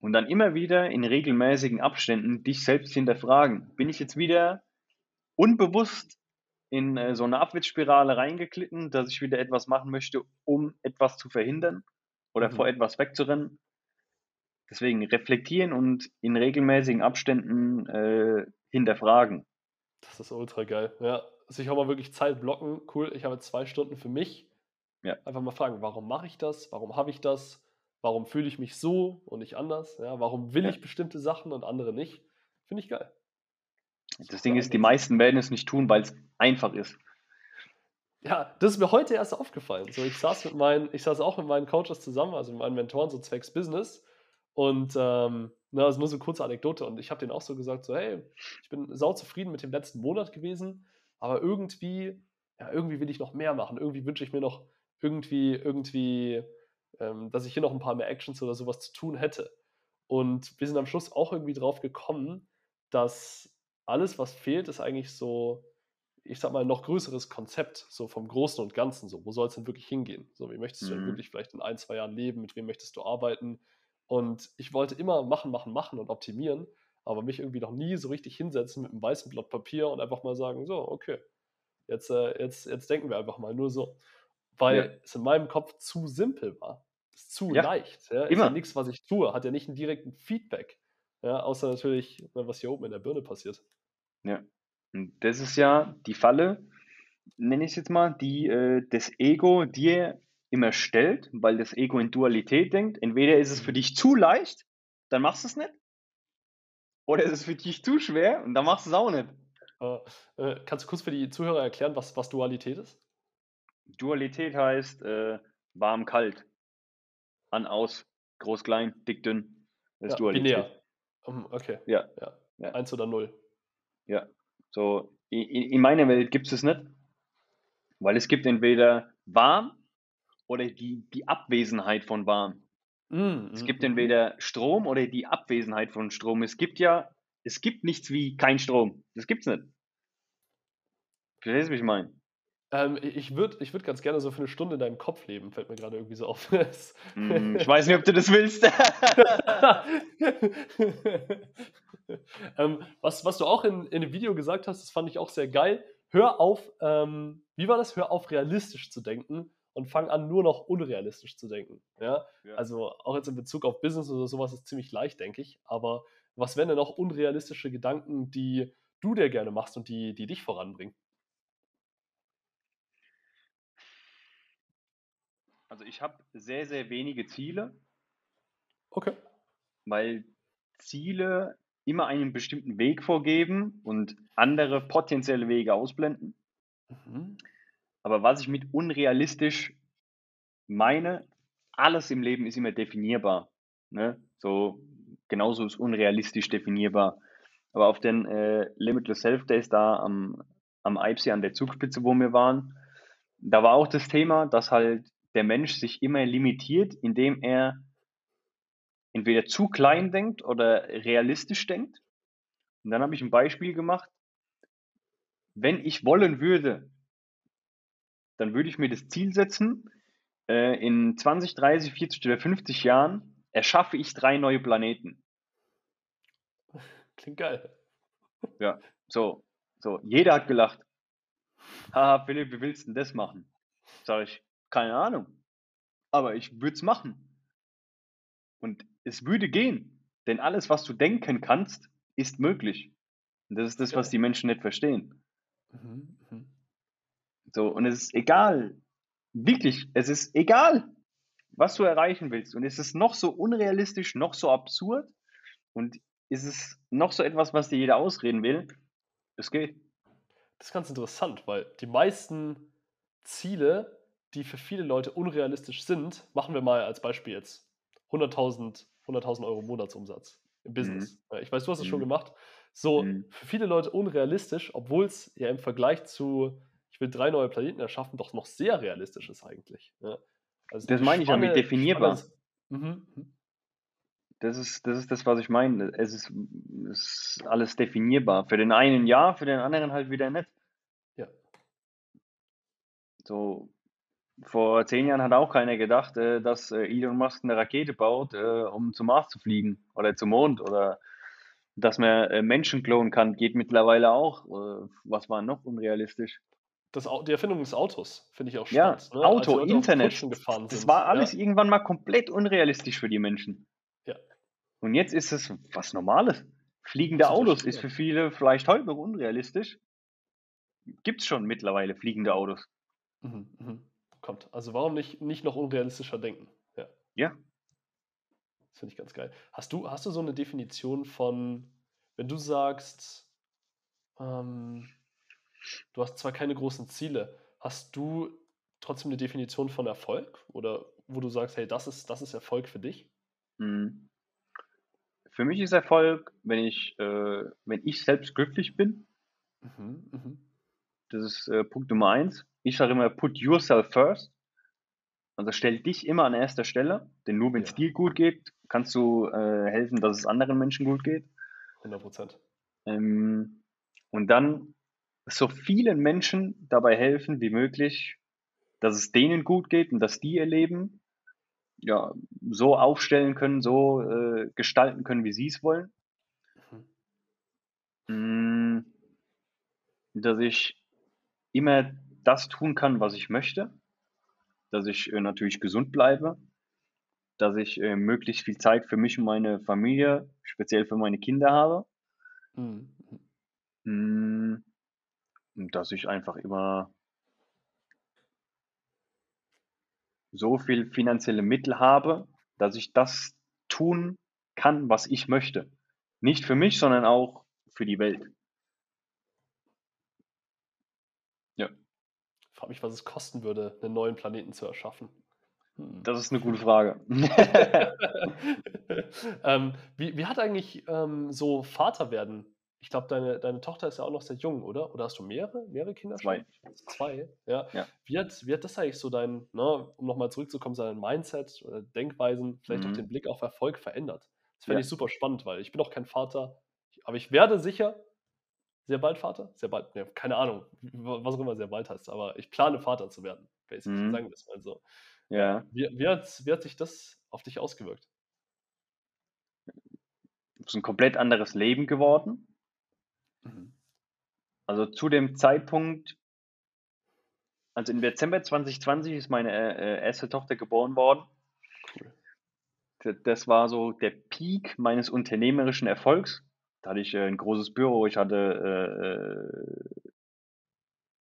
Und dann immer wieder in regelmäßigen Abständen dich selbst hinterfragen. Bin ich jetzt wieder unbewusst in äh, so eine Abwärtsspirale reingeglitten, dass ich wieder etwas machen möchte, um etwas zu verhindern? oder mhm. vor etwas wegzurennen. Deswegen reflektieren und in regelmäßigen Abständen äh, hinterfragen. Das ist ultra geil. Ja, sich auch mal wirklich Zeit blocken. Cool, ich habe zwei Stunden für mich. Ja. Einfach mal fragen, warum mache ich das? Warum habe ich das? Warum fühle ich mich so und nicht anders? Ja, warum will ja. ich bestimmte Sachen und andere nicht? Finde ich geil. Das, das Ding ist, die meisten werden es nicht tun, weil es einfach ist. Ja, das ist mir heute erst aufgefallen. So, ich saß mit meinen, ich saß auch mit meinen Coaches zusammen, also mit meinen Mentoren, so zwecks Business. Und ähm, na, also nur so eine kurze Anekdote. Und ich habe denen auch so gesagt: so, hey, ich bin sau zufrieden mit dem letzten Monat gewesen, aber irgendwie, ja, irgendwie will ich noch mehr machen. Irgendwie wünsche ich mir noch irgendwie, irgendwie, ähm, dass ich hier noch ein paar mehr Actions oder sowas zu tun hätte. Und wir sind am Schluss auch irgendwie drauf gekommen, dass alles, was fehlt, ist eigentlich so, ich sag mal, ein noch größeres Konzept, so vom Großen und Ganzen. So, wo soll es denn wirklich hingehen? So, wie möchtest du denn mhm. wirklich vielleicht in ein, zwei Jahren leben? Mit wem möchtest du arbeiten? Und ich wollte immer machen, machen, machen und optimieren, aber mich irgendwie noch nie so richtig hinsetzen mit einem weißen Blatt Papier und einfach mal sagen, so, okay, jetzt, äh, jetzt, jetzt denken wir einfach mal nur so. Weil ja. es in meinem Kopf zu simpel war. Es ist zu ja. leicht. Ja? Immer. Ist ja nichts, was ich tue, hat ja nicht einen direkten Feedback. Ja, außer natürlich, was hier oben in der Birne passiert. Ja. Und das ist ja die Falle, nenne ich es jetzt mal, die äh, das Ego dir immer stellt, weil das Ego in Dualität denkt. Entweder ist es für dich zu leicht, dann machst du es nicht. Oder ist es für dich zu schwer und dann machst du es auch nicht. Äh, äh, kannst du kurz für die Zuhörer erklären, was, was Dualität ist? Dualität heißt äh, warm, kalt, an, aus, groß, klein, dick, dünn. Das ist ja, Dualität. Binär. Um, okay. Ja. ja. ja. Eins oder null. Ja. So, in, in meiner Welt gibt es es nicht, weil es gibt entweder warm oder die, die Abwesenheit von warm. Mm, es gibt mm, entweder Strom oder die Abwesenheit von Strom. Es gibt ja, es gibt nichts wie kein Strom. Das gibt es nicht. Verstehst du, wie ich meine? Ähm, ich würde ich würd ganz gerne so für eine Stunde in deinem Kopf leben, fällt mir gerade irgendwie so auf. mm, ich weiß nicht, ob du das willst. (laughs) ähm, was, was du auch in, in dem Video gesagt hast, das fand ich auch sehr geil. Hör auf, ähm, wie war das? Hör auf, realistisch zu denken und fang an, nur noch unrealistisch zu denken. Ja? ja? Also auch jetzt in Bezug auf Business oder sowas ist ziemlich leicht, denke ich. Aber was wären denn noch unrealistische Gedanken, die du dir gerne machst und die, die dich voranbringen? Also ich habe sehr, sehr wenige Ziele. Okay. Weil Ziele immer einen bestimmten Weg vorgeben und andere potenzielle Wege ausblenden. Mhm. Aber was ich mit unrealistisch meine, alles im Leben ist immer definierbar. Ne? So, genauso ist unrealistisch definierbar. Aber auf den äh, Limitless Self Days da am, am IPSI an der Zugspitze, wo wir waren, da war auch das Thema, dass halt der Mensch sich immer limitiert, indem er entweder zu klein denkt oder realistisch denkt. Und dann habe ich ein Beispiel gemacht. Wenn ich wollen würde, dann würde ich mir das Ziel setzen, äh, in 20, 30, 40 oder 50 Jahren erschaffe ich drei neue Planeten. Klingt geil. Ja, so, so. Jeder hat gelacht. Haha, Philipp, wie willst du denn das machen? Sag ich, keine Ahnung. Aber ich würde es machen. Und es würde gehen. Denn alles, was du denken kannst, ist möglich. Und das ist das, was die Menschen nicht verstehen. Mhm, mh. So, und es ist egal. Wirklich, es ist egal, was du erreichen willst. Und es ist noch so unrealistisch, noch so absurd. Und ist es noch so etwas, was dir jeder ausreden will. Es geht. Das ist ganz interessant, weil die meisten Ziele, die für viele Leute unrealistisch sind, machen wir mal als Beispiel jetzt 100.000 100 Euro Monatsumsatz im Business. Mhm. Ich weiß, du hast es mhm. schon gemacht. So, mhm. für viele Leute unrealistisch, obwohl es ja im Vergleich zu will drei neue Planeten erschaffen, doch noch sehr realistisch ist eigentlich. Ja. Also das meine ich ja mit definierbar. Mhm, mhm. Das ist, das ist das, was ich meine. Es ist, es ist alles definierbar. Für den einen ja, für den anderen halt wieder nicht. Ja. So, vor zehn Jahren hat auch keiner gedacht, äh, dass äh, Elon Musk eine Rakete baut, äh, um zum Mars zu fliegen oder zum Mond oder dass man Menschen klonen kann, geht mittlerweile auch. Was war noch unrealistisch? Das, die Erfindung des Autos finde ich auch spannend. Ja, ne? Auto, Internet. das war alles ja. irgendwann mal komplett unrealistisch für die Menschen. Ja. Und jetzt ist es was Normales. Fliegende Autos ist für viele vielleicht heute noch unrealistisch. Gibt es schon mittlerweile fliegende Autos. Mhm, mhm. Kommt. Also warum nicht, nicht noch unrealistischer denken? Ja. Ja. Das finde ich ganz geil. Hast du, hast du so eine Definition von, wenn du sagst, ähm, du hast zwar keine großen Ziele, hast du trotzdem eine Definition von Erfolg? Oder wo du sagst, hey, das ist, das ist Erfolg für dich? Mhm. Für mich ist Erfolg, wenn ich, äh, wenn ich selbst glücklich bin. Mhm, mh. Das ist äh, Punkt Nummer eins. Ich sage immer, put yourself first. Also stell dich immer an erster Stelle, denn nur wenn es ja. dir gut geht, kannst du äh, helfen, dass es anderen Menschen gut geht. 100 Prozent. Ähm, und dann so vielen Menschen dabei helfen wie möglich, dass es denen gut geht und dass die ihr Leben ja, so aufstellen können, so äh, gestalten können, wie sie es wollen. Mhm. Mm, dass ich immer das tun kann, was ich möchte, dass ich äh, natürlich gesund bleibe, dass ich äh, möglichst viel Zeit für mich und meine Familie, speziell für meine Kinder habe. Mhm. Und dass ich einfach immer so viel finanzielle Mittel habe, dass ich das tun kann, was ich möchte. Nicht für mich, sondern auch für die Welt. Ja. Ich frage mich, was es kosten würde, einen neuen Planeten zu erschaffen. Hm. Das ist eine gute Frage. (laughs) ähm, wie, wie hat eigentlich ähm, so Vater werden ich glaube, deine, deine Tochter ist ja auch noch sehr jung, oder? Oder hast du mehrere, mehrere Kinder? Zwei. Schon? Zwei, ja. ja. Wie, hat, wie hat das eigentlich so dein, ne, um nochmal zurückzukommen, sein Mindset oder Denkweisen, vielleicht mhm. auch den Blick auf Erfolg verändert? Das fände ja. ich super spannend, weil ich bin auch kein Vater, aber ich werde sicher sehr bald Vater. Sehr bald, ne, keine Ahnung, was auch immer sehr bald heißt, aber ich plane Vater zu werden, basically, mhm. sagen wir das mal so. Ja. Wie, wie, hat, wie hat sich das auf dich ausgewirkt? Es ist ein komplett anderes Leben geworden Mhm. Also zu dem Zeitpunkt, also im Dezember 2020 ist meine äh, äh, erste Tochter geboren worden. Cool. Das war so der Peak meines unternehmerischen Erfolgs. Da hatte ich äh, ein großes Büro, ich hatte äh, äh,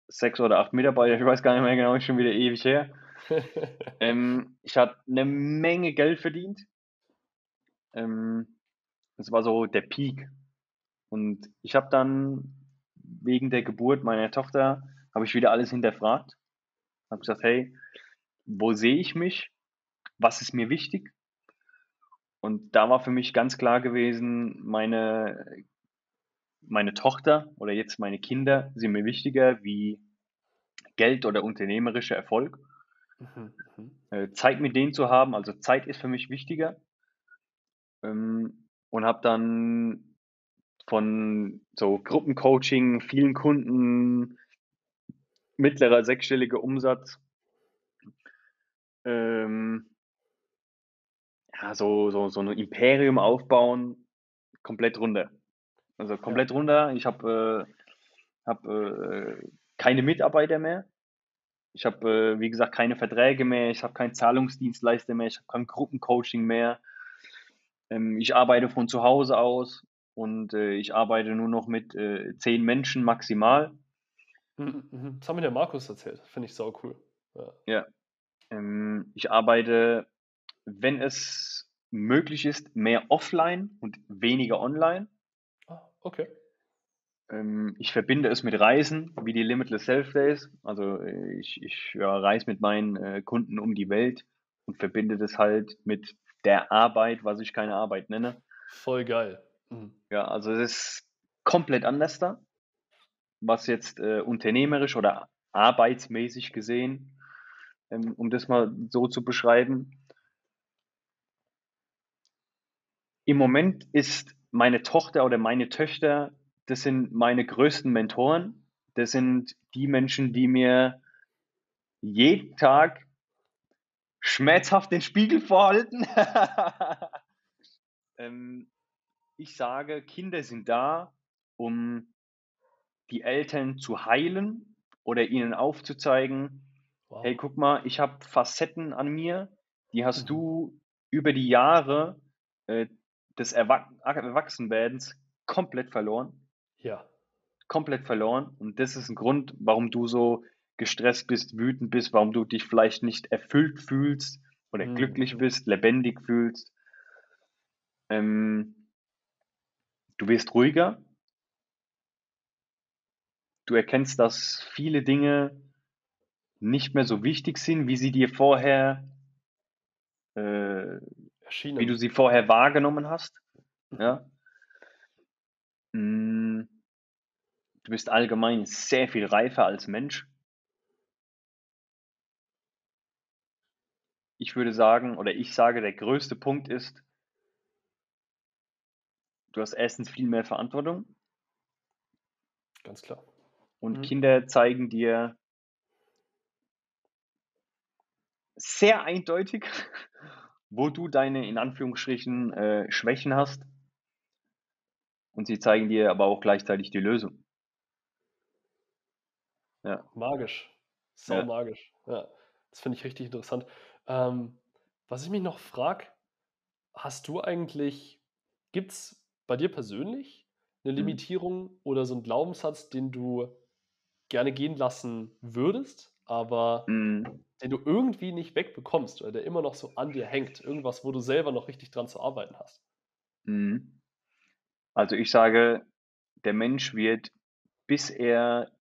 sechs oder acht Mitarbeiter, ich weiß gar nicht mehr genau, ist schon wieder ewig her. (laughs) ähm, ich hatte eine Menge Geld verdient. Ähm, das war so der Peak und ich habe dann wegen der Geburt meiner Tochter, habe ich wieder alles hinterfragt. Habe gesagt, hey, wo sehe ich mich? Was ist mir wichtig? Und da war für mich ganz klar gewesen, meine, meine Tochter oder jetzt meine Kinder sind mir wichtiger wie Geld oder unternehmerischer Erfolg. Mhm, mhm. Äh, Zeit mit denen zu haben, also Zeit ist für mich wichtiger. Ähm, und habe dann von so Gruppencoaching, vielen Kunden, mittlerer sechsstelliger Umsatz. Ähm, ja, so, so, so ein Imperium aufbauen, komplett runter. Also komplett ja. runter. Ich habe äh, hab, äh, keine Mitarbeiter mehr. Ich habe, äh, wie gesagt, keine Verträge mehr. Ich habe keinen Zahlungsdienstleister mehr. Ich habe kein Gruppencoaching mehr. Ähm, ich arbeite von zu Hause aus und äh, ich arbeite nur noch mit äh, zehn Menschen maximal. Mhm, mhm. Das haben mir der Markus erzählt, finde ich sau cool. Ja. ja. Ähm, ich arbeite, wenn es möglich ist, mehr offline und weniger online. Ah, okay. Ähm, ich verbinde es mit Reisen, wie die Limitless Self Days. Also äh, ich, ich ja, reise mit meinen äh, Kunden um die Welt und verbinde das halt mit der Arbeit, was ich keine Arbeit nenne. Voll geil. Mhm. Ja, also es ist komplett anders da, was jetzt äh, unternehmerisch oder arbeitsmäßig gesehen, ähm, um das mal so zu beschreiben. Im Moment ist meine Tochter oder meine Töchter, das sind meine größten Mentoren. Das sind die Menschen, die mir jeden Tag schmerzhaft den Spiegel vorhalten. (laughs) ähm, ich sage, Kinder sind da, um die Eltern zu heilen oder ihnen aufzuzeigen, wow. hey, guck mal, ich habe Facetten an mir, die hast mhm. du über die Jahre äh, des Erwachsenwerdens komplett verloren. Ja. Komplett verloren. Und das ist ein Grund, warum du so gestresst bist, wütend bist, warum du dich vielleicht nicht erfüllt fühlst oder mhm. glücklich bist, lebendig fühlst. Ähm, du wirst ruhiger. Du erkennst, dass viele Dinge nicht mehr so wichtig sind, wie sie dir vorher, äh, wie du sie vorher wahrgenommen hast. Ja. Mm. Du bist allgemein sehr viel reifer als Mensch. Ich würde sagen, oder ich sage, der größte Punkt ist, du hast erstens viel mehr Verantwortung. Ganz klar. Und mhm. Kinder zeigen dir sehr eindeutig, (laughs) wo du deine in Anführungsstrichen äh, Schwächen hast. Und sie zeigen dir aber auch gleichzeitig die Lösung. Ja. Magisch. Sau ja. magisch. Ja. Das finde ich richtig interessant. Ähm, was ich mich noch frage, hast du eigentlich, gibt es bei dir persönlich eine mhm. Limitierung mhm. oder so einen Glaubenssatz, den du gerne gehen lassen würdest, aber mhm. den du irgendwie nicht wegbekommst oder der immer noch so an dir hängt? Irgendwas, wo du selber noch richtig dran zu arbeiten hast? Mhm. Also ich sage, der Mensch wird, bis er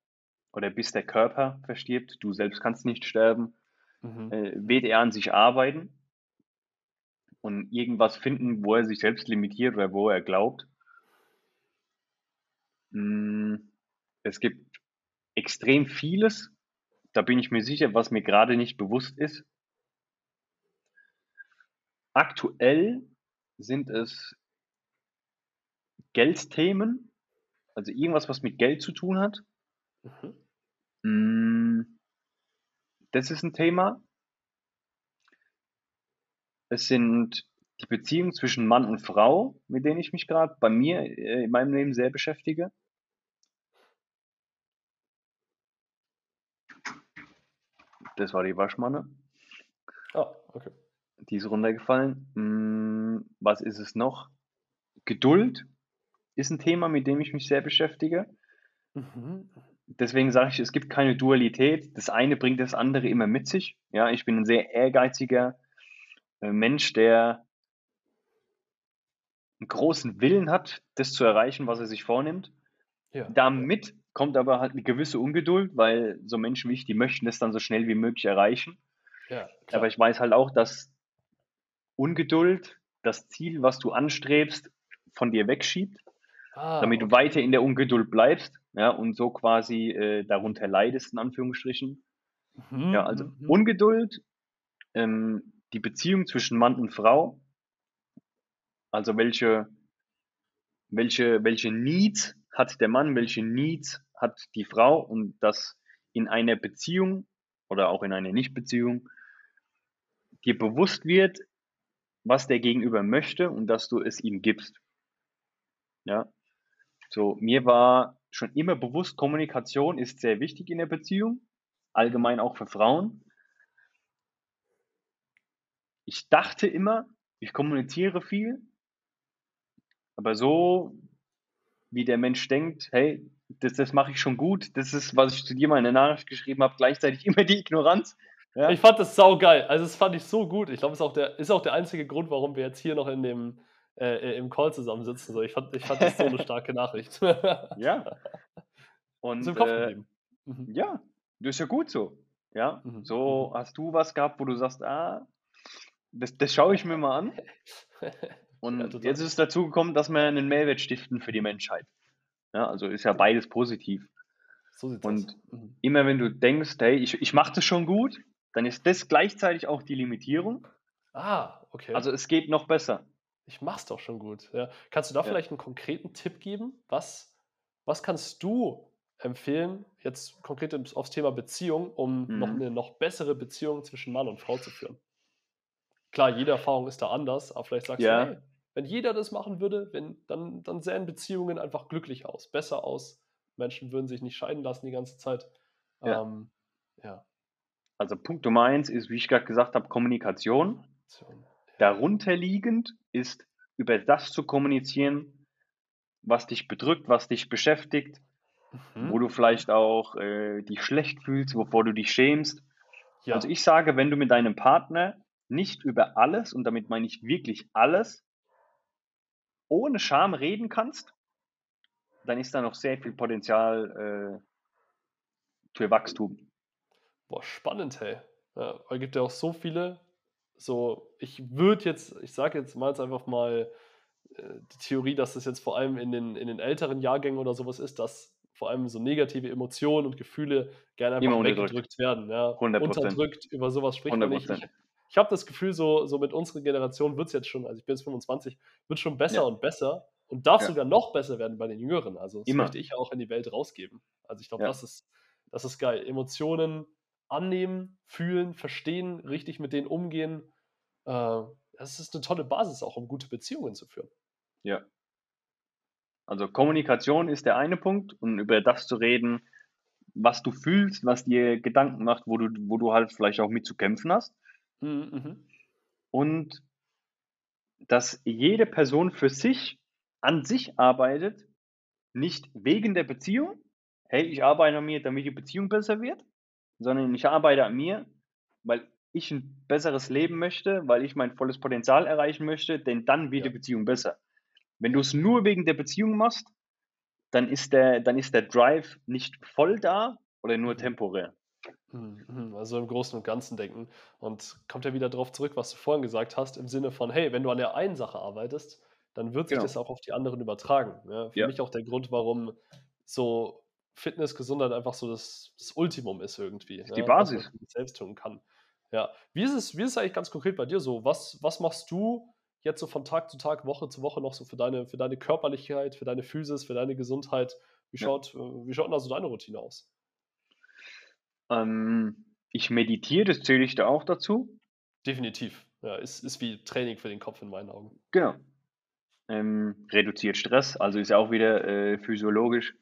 oder bis der Körper verstirbt, du selbst kannst nicht sterben, mhm. äh, wird er an sich arbeiten und irgendwas finden, wo er sich selbst limitiert oder wo er glaubt. Hm, es gibt extrem vieles, da bin ich mir sicher, was mir gerade nicht bewusst ist. Aktuell sind es Geldthemen, also irgendwas, was mit Geld zu tun hat. Mhm. Hm, das ist ein Thema. Es sind die Beziehungen zwischen Mann und Frau, mit denen ich mich gerade bei mir äh, in meinem Leben sehr beschäftige. Das war die Waschmanne. Ah, okay. Die ist runtergefallen. Hm, was ist es noch? Geduld ist ein Thema, mit dem ich mich sehr beschäftige. Mhm. Deswegen sage ich, es gibt keine Dualität. Das eine bringt das andere immer mit sich. Ja, ich bin ein sehr ehrgeiziger äh, Mensch, der einen großen Willen hat, das zu erreichen, was er sich vornimmt. Ja. Damit kommt aber halt eine gewisse Ungeduld, weil so Menschen wie ich, die möchten das dann so schnell wie möglich erreichen. Ja, aber ich weiß halt auch, dass Ungeduld das Ziel, was du anstrebst, von dir wegschiebt, ah, damit okay. du weiter in der Ungeduld bleibst ja, und so quasi äh, darunter leidest, in Anführungsstrichen. Mhm, ja, also mhm. Ungeduld, ähm, die Beziehung zwischen Mann und Frau, also welche, welche, welche Needs hat der Mann, welche Needs hat die Frau und dass in einer Beziehung oder auch in einer Nichtbeziehung dir bewusst wird, was der Gegenüber möchte und dass du es ihm gibst. Ja. So, mir war schon immer bewusst, Kommunikation ist sehr wichtig in der Beziehung, allgemein auch für Frauen. Ich dachte immer, ich kommuniziere viel, aber so, wie der Mensch denkt, hey, das, das mache ich schon gut, das ist, was ich zu dir mal in der Nachricht geschrieben habe, gleichzeitig (laughs) immer die Ignoranz. Ja? Ich fand das saugeil. Also, das fand ich so gut. Ich glaube, es ist auch, der, ist auch der einzige Grund, warum wir jetzt hier noch in dem, äh, äh im Call zusammensitzen. So, ich, fand, ich fand das so eine (laughs) starke Nachricht. ja. (laughs) Und, im Kopf äh, mhm. Ja, das ist ja gut so. Ja, mhm. so mhm. hast du was gehabt, wo du sagst, ah, das, das schaue ich mir mal an. (laughs) Und ja, jetzt ist es dazu gekommen, dass wir einen Mehrwert stiften für die Menschheit. Ja, also ist ja beides positiv. So und mhm. immer wenn du denkst, hey, ich, ich mache das schon gut, dann ist das gleichzeitig auch die Limitierung. Ah, okay. Also es geht noch besser. Ich mach's doch schon gut. Ja. Kannst du da ja. vielleicht einen konkreten Tipp geben? Was, was kannst du empfehlen, jetzt konkret aufs Thema Beziehung, um mhm. noch eine noch bessere Beziehung zwischen Mann und Frau zu führen? Klar, jede Erfahrung ist da anders, aber vielleicht sagst ja. du, hey, wenn jeder das machen würde, wenn, dann, dann sähen Beziehungen einfach glücklich aus, besser aus. Menschen würden sich nicht scheiden lassen die ganze Zeit. Ja. Ähm, ja. Also Punkt Nummer eins ist, wie ich gerade gesagt habe, Kommunikation. Darunter liegend ist, über das zu kommunizieren, was dich bedrückt, was dich beschäftigt, mhm. wo du vielleicht auch äh, dich schlecht fühlst, wovor du dich schämst. Ja. Also ich sage, wenn du mit deinem Partner nicht über alles, und damit meine ich wirklich alles, ohne Scham reden kannst, dann ist da noch sehr viel Potenzial äh, für Wachstum. Boah, spannend, hey. Ja, es gibt ja auch so viele, so, ich würde jetzt, ich sage jetzt mal jetzt einfach mal äh, die Theorie, dass das jetzt vor allem in den, in den älteren Jahrgängen oder sowas ist, dass vor allem so negative Emotionen und Gefühle gerne einfach weggedrückt werden. Ja. 100%. Unterdrückt, über sowas spricht 100%. man nicht. Ich, ich habe das Gefühl, so, so mit unserer Generation wird es jetzt schon, also ich bin jetzt 25, wird schon besser ja. und besser und darf ja. sogar noch besser werden bei den Jüngeren. Also das Immer. möchte ich auch in die Welt rausgeben. Also ich glaube, ja. das, ist, das ist geil. Emotionen annehmen, fühlen, verstehen, richtig mit denen umgehen. Äh, das ist eine tolle Basis auch, um gute Beziehungen zu führen. Ja, also Kommunikation ist der eine Punkt und über das zu reden, was du fühlst, was dir Gedanken macht, wo du, wo du halt vielleicht auch mit zu kämpfen hast. Mhm. mhm. Und dass jede Person für sich an sich arbeitet, nicht wegen der Beziehung, hey, ich arbeite an mir, damit die Beziehung besser wird, sondern ich arbeite an mir, weil ich ein besseres Leben möchte, weil ich mein volles Potenzial erreichen möchte, denn dann wird ja. die Beziehung besser. Wenn du es nur wegen der Beziehung machst, dann ist der, dann ist der Drive nicht voll da oder nur mhm. temporär. Mhm, mhm. Also im Großen und Ganzen denken. Und kommt ja wieder darauf zurück, was du vorhin gesagt hast, im Sinne von, hey, wenn du an der einen Sache arbeitest, dann wird sich genau. das auch auf die anderen übertragen. Ja, für ja. mich auch der Grund, warum so Fitness, Gesundheit einfach so das, das Ultimum ist irgendwie. Ist die Basis. Was man selbst tun kann. Ja. Wie ist es, wie ist es eigentlich ganz konkret bei dir so? Was, was machst du, jetzt so von Tag zu Tag, Woche zu Woche noch so für deine, für deine Körperlichkeit, für deine Physis, für deine Gesundheit? Wie schaut. Äh, wie schaut denn also deine Routine aus? Ähm, ich meditiere, das zähle ich da auch dazu. Definitiv. Ja, ist, ist wie Training für den Kopf in meinen Augen. Genau. Ähm, reduziert Stress, also ist auch wieder äh, physiologisch.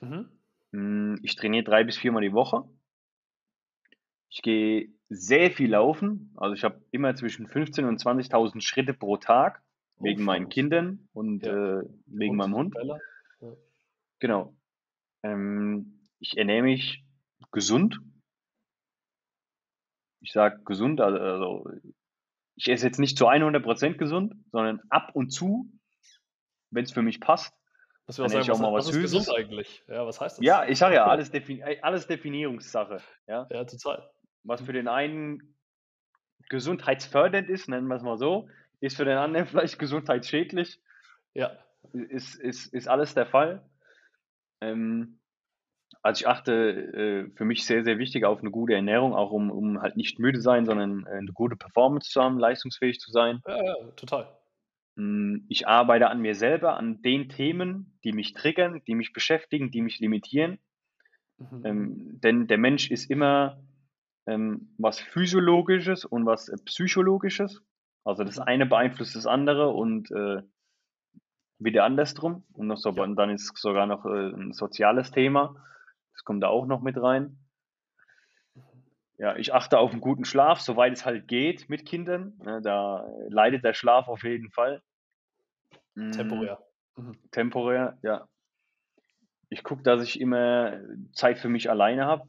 Mhm. Hm, ich trainiere drei bis viermal die Woche. Ich gehe sehr viel laufen. Also ich habe immer zwischen 15.000 und 20.000 Schritte pro Tag, oh, wegen meinen Kindern und ja. äh, wegen und meinem Hund. Ja. Genau. Ähm, ich ernähre mich gesund. Ich sage gesund, also, also ich esse jetzt nicht zu 100% gesund, sondern ab und zu, wenn es für mich passt. Sagen, ich auch was, mal was, was ist gesund eigentlich? Ja, was heißt das? Ja, ich sage ja, (laughs) alles, Defin alles Definierungssache. Ja? ja, total was für den einen gesundheitsfördernd ist, nennen wir es mal so, ist für den anderen (laughs) vielleicht gesundheitsschädlich. Ja. Ist, ist, ist alles der Fall. Ähm, also ich achte äh, für mich sehr, sehr wichtig auf eine gute Ernährung, auch um, um halt nicht müde sein, sondern äh, eine gute Performance zu haben, leistungsfähig zu sein. Ja, ja, total. Hm, ich arbeite an mir selber, an den Themen, die mich triggern, die mich beschäftigen, die mich limitieren. Mhm. Ähm, denn der Mensch ist immer ähm, was Physiologisches und was äh, Psychologisches. Also das mhm. eine beeinflusst das andere und äh, wieder andersrum. Und, noch so, ja. und dann ist sogar noch äh, ein soziales Thema. Das kommt da auch noch mit rein. Ja, ich achte auf einen guten Schlaf, soweit es halt geht mit Kindern. Ja, da leidet der Schlaf auf jeden Fall. Mm. Temporär. Mhm. Temporär, ja. Ich gucke, dass ich immer Zeit für mich alleine habe.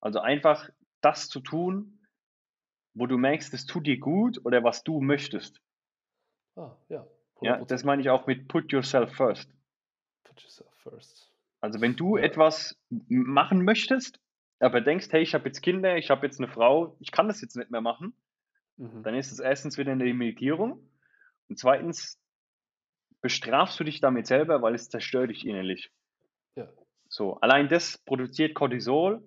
Also einfach das zu tun, wo du merkst, es tut dir gut oder was du möchtest. Ah, ja. 100%. Ja, das meine ich auch mit put yourself first. Put yourself first. Also wenn du etwas machen möchtest, aber denkst, hey, ich habe jetzt Kinder, ich habe jetzt eine Frau, ich kann das jetzt nicht mehr machen, mhm. dann ist es erstens wieder eine Limitierung und zweitens bestrafst du dich damit selber, weil es zerstört dich innerlich. Ja. So, allein das produziert Cortisol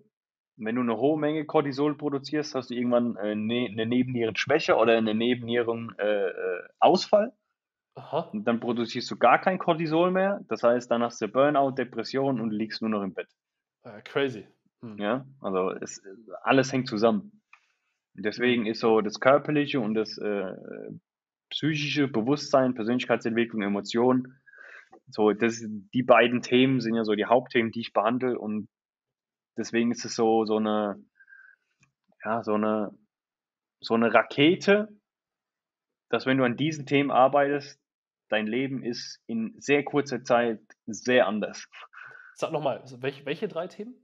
wenn du eine hohe Menge Cortisol produzierst, hast du irgendwann äh, ne, eine Nebennierenschwäche oder eine Nebennierenausfall. Äh, äh und dann produzierst du gar kein Cortisol mehr. Das heißt, dann hast du Burnout, Depression und liegst nur noch im Bett. Uh, crazy. Hm. Ja, also es, alles hängt zusammen. Deswegen hm. ist so das körperliche und das äh, psychische Bewusstsein, Persönlichkeitsentwicklung, Emotionen, so das, die beiden Themen sind ja so die Hauptthemen, die ich behandle und deswegen ist es so, so eine, ja, so eine, so eine Rakete, dass wenn du an diesen Themen arbeitest, dein Leben ist in sehr kurzer Zeit sehr anders. Sag nochmal, welche, welche drei Themen?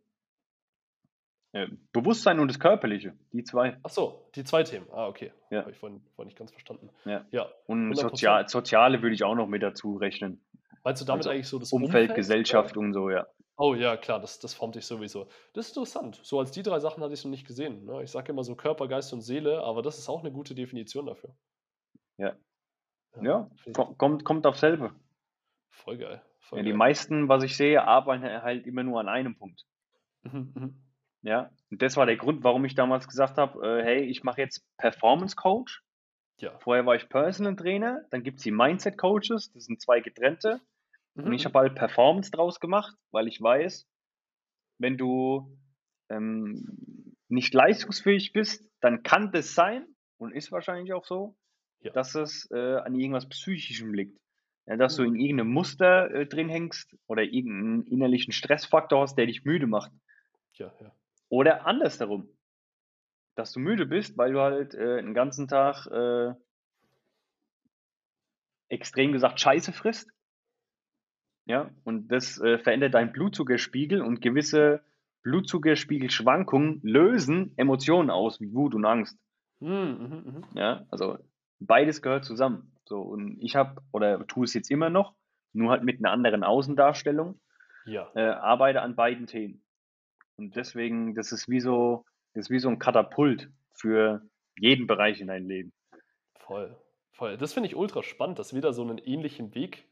Äh, Bewusstsein und das Körperliche, die zwei. Ach so, die zwei Themen. Ah, okay. Ja. Habe ich vorhin, vorhin nicht ganz verstanden. Ja. Ja. Und 100%. Sozial, Soziale würde ich auch noch mit dazu rechnen. Meinst du damit Also eigentlich so das Umfeld, Umfeld, Gesellschaft oder? und so, ja. Oh ja, klar, das, das formt dich sowieso. Das ist interessant. So als die drei Sachen hatte ich es noch nicht gesehen. Ne? Ich sage immer so Körper, Geist und Seele, aber das ist auch eine gute Definition dafür. Ja. Ja, kommt, kommt auf selbe. voll geil. Voll Ja, die geil. meisten, was ich sehe, arbeiten halt immer nur an einem Punkt. Mhm, mhm. Ja, und das war der Grund, warum ich damals gesagt habe, äh, hey, ich mache jetzt Performance Coach. Ja. Vorher war ich Personal Trainer, dann gibt es die Mindset Coaches, das sind zwei getrennte. Und Mhm, ich mhm. habe halt Performance draus gemacht, weil ich weiß, wenn du ähm, nicht leistungsfähig bist, dann kann das sein und ist wahrscheinlich auch so, Ja. dass es äh, an irgendwas Psychischem liegt. Ja, dass du Mhm. in irgendeinem Muster äh, drin hängst oder irgendeinen innerlichen Stressfaktor hast, der dich müde macht. ja, ja. Oder andersherum, dass du müde bist, weil du halt äh, den ganzen Tag äh, extrem gesagt Scheiße frisst. Ja, und das äh, verändert deinen Blutzuckerspiegel und gewisse Blutzuckerspiegelschwankungen lösen Emotionen aus, wie Wut und Angst. Mhm, mhm, mhm. Ja, also beides gehört zusammen. So, und ich habe, oder tue es jetzt immer noch, nur halt mit einer anderen Außendarstellung, Ja. äh, arbeite an beiden Themen. Und deswegen, das ist wie so, das ist wie so ein Katapult für jeden Bereich in deinem Leben. Voll, voll. Das finde ich ultra spannend, dass wir da so einen ähnlichen Weg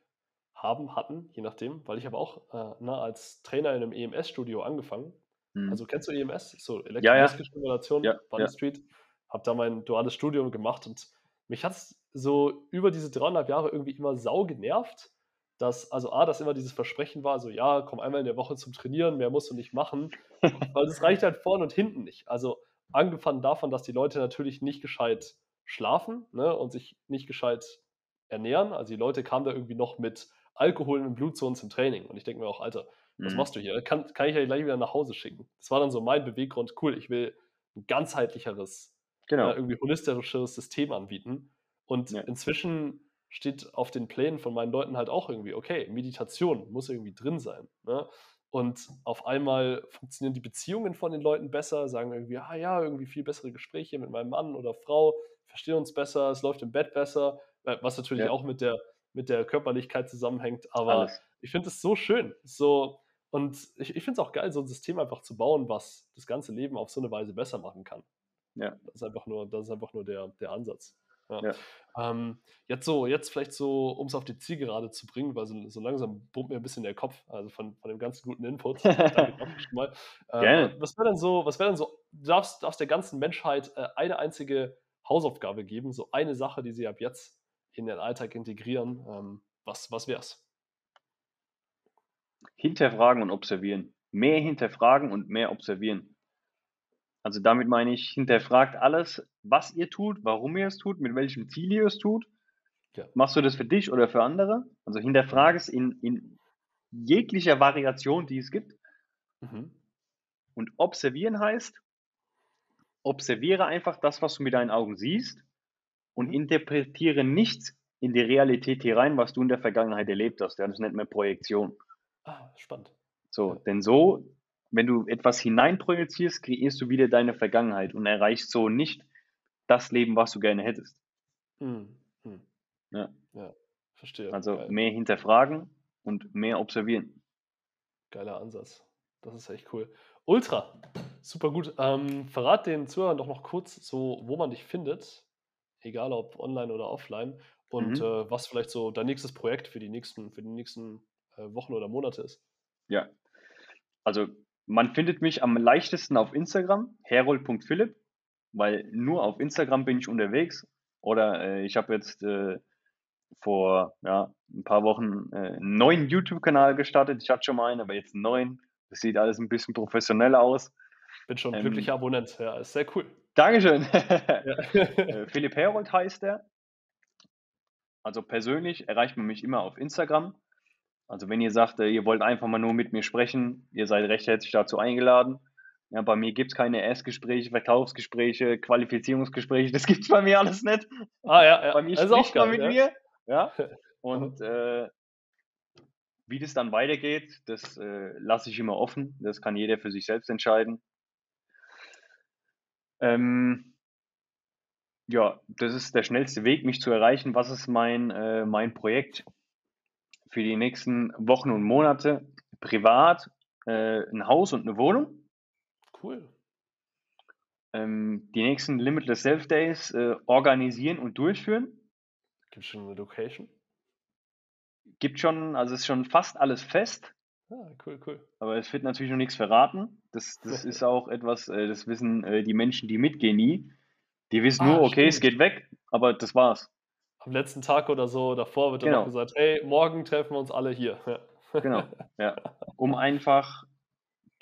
haben, hatten, je nachdem, weil ich habe auch äh, ne, als Trainer in einem EMS-Studio angefangen. Mhm. Also kennst du EMS? So Ja, ja. Elektromuskelstimulation, Ja, ja. Street. Habe da mein duales Studium gemacht und mich hat es so über diese dreieinhalb Jahre irgendwie immer sau genervt, dass, also A, dass immer dieses Versprechen war, so ja, komm einmal in der Woche zum Trainieren, mehr musst du nicht machen, (laughs) weil das reicht halt vorne und hinten nicht. Also angefangen davon, dass die Leute natürlich nicht gescheit schlafen ne, und sich nicht gescheit ernähren. Also die Leute kamen da irgendwie noch mit Alkohol im Blut zu uns im Training. Und ich denke mir auch, Alter, was Mhm. machst du hier? Kann, kann ich ja gleich wieder nach Hause schicken. Das war dann so mein Beweggrund, cool, ich will ein ganzheitlicheres, Genau. äh, irgendwie holistischeres System anbieten. Und Ja. inzwischen steht auf den Plänen von meinen Leuten halt auch irgendwie, okay, Meditation muss irgendwie drin sein. Ne? Und auf einmal funktionieren die Beziehungen von den Leuten besser, sagen irgendwie, ah ja, irgendwie viel bessere Gespräche mit meinem Mann oder Frau, verstehen uns besser, es läuft im Bett besser, äh, was natürlich Ja. auch mit der, mit der Körperlichkeit zusammenhängt. Aber Alles. ich finde es so schön. So, und ich, ich finde es auch geil, so ein System einfach zu bauen, was das ganze Leben auf so eine Weise besser machen kann. Ja. Das ist einfach nur, das ist einfach nur der, der Ansatz. Ja. Ja. Ähm, jetzt so, jetzt vielleicht so, um es auf die Zielgerade zu bringen, weil so, so langsam brummt mir ein bisschen der Kopf, also von, von dem ganzen guten Input. (laughs) Mal. Ähm. Was wäre denn so, was wäre denn so, du darfst, darfst der ganzen Menschheit äh, eine einzige Hausaufgabe geben, so eine Sache, die sie ab jetzt in den Alltag integrieren. Ähm, was, was wär's? Hinterfragen und observieren. Mehr hinterfragen und mehr observieren. Also damit meine ich, hinterfragt alles, was ihr tut, warum ihr es tut, mit welchem Ziel ihr es tut. Ja. Machst du das für dich oder für andere? Also hinterfrage es in, in jeglicher Variation, die es gibt. Mhm. Und observieren heißt, observiere einfach das, was du mit deinen Augen siehst und Mhm. interpretiere nichts in die Realität hier rein, was du in der Vergangenheit erlebt hast. Ja, das nennt man Projektion. Ah, spannend. So, denn so, wenn du etwas hineinprojizierst, kreierst du wieder deine Vergangenheit und erreichst so nicht das Leben, was du gerne hättest. Mhm. Mhm. Ja. ja, verstehe. Also Geil. mehr hinterfragen und mehr observieren. Geiler Ansatz. Das ist echt cool. Ultra, super gut. Ähm, verrat den Zuhörern doch noch kurz, so, wo man dich findet, egal ob online oder offline, und Mhm. äh, was vielleicht so dein nächstes Projekt für die nächsten, für die nächsten äh, Wochen oder Monate ist. Ja. Also man findet mich am leichtesten auf Instagram, herold.philipp, weil nur auf Instagram bin ich unterwegs. Oder äh, ich habe jetzt äh, vor ja, ein paar Wochen äh, einen neuen YouTube-Kanal gestartet. Ich hatte schon mal einen, aber jetzt einen neuen. Das sieht alles ein bisschen professioneller aus. Bin schon Ähm, glücklicher Abonnent. Ja, ist sehr cool. Dankeschön. (laughs) Ja. Äh, Philipp Herold heißt er. Also persönlich erreicht man mich immer auf Instagram. Also wenn ihr sagt, äh, ihr wollt einfach mal nur mit mir sprechen, ihr seid recht herzlich dazu eingeladen. Ja, bei mir gibt es keine Erstgespräche, Verkaufsgespräche, Qualifizierungsgespräche, das gibt es bei mir alles nicht. Ah ja, ja. Bei mir Das spricht auch man mit ja. mir. Ja. (laughs) Und äh, wie das dann weitergeht, das äh, lasse ich immer offen. Das kann jeder für sich selbst entscheiden. Ähm, ja, das ist der schnellste Weg, mich zu erreichen. Was ist mein, äh, mein Projekt für die nächsten Wochen und Monate? Privat, äh, ein Haus und eine Wohnung. Cool. Ähm, die nächsten Limitless Self Days äh, organisieren und durchführen. Gibt schon eine Location? Gibt schon, also ist schon fast alles fest, Ah, cool, cool. aber es wird natürlich noch nichts verraten. Das, das (laughs) ist auch etwas, äh, das wissen äh, die Menschen, die mitgehen, nie. Die wissen Ah, nur, okay, es stimmt. geht weg, aber das war's. Am letzten Tag oder so davor wird dann Genau. noch gesagt, hey, morgen treffen wir uns alle hier. Ja. Genau, ja. Um einfach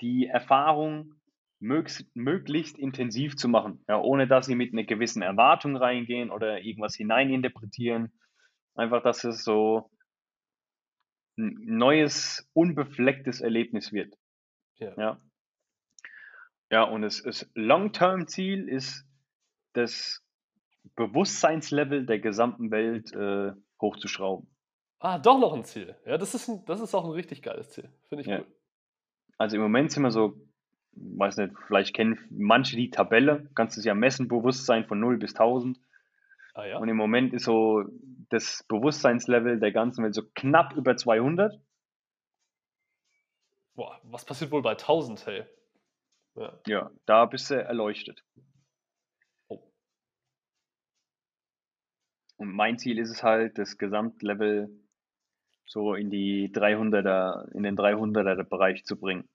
die Erfahrung mögs- möglichst intensiv zu machen, ja, ohne dass sie mit einer gewissen Erwartung reingehen oder irgendwas hineininterpretieren. Einfach, dass es so ein neues, unbeflecktes Erlebnis wird. Ja. Ja, ja und das, das Long-Term-Ziel ist, das Bewusstseinslevel der gesamten Welt äh, hochzuschrauben. Ah, doch noch ein Ziel. Ja, das ist, ein, das ist auch ein richtig geiles Ziel. Finde ich Ja. cool. Also im Moment sind wir so, weiß nicht, vielleicht kennen manche die Tabelle, kannst du es ja messen, Bewusstsein von 0 bis 1000. Ah ja. Und im Moment ist so das Bewusstseinslevel der ganzen Welt so knapp über 200. Boah, was passiert wohl bei 1000, hey? Ja. Ja, da bist du erleuchtet. Und mein Ziel ist es halt, das Gesamtlevel so in die 300er, in den 300er Bereich zu bringen.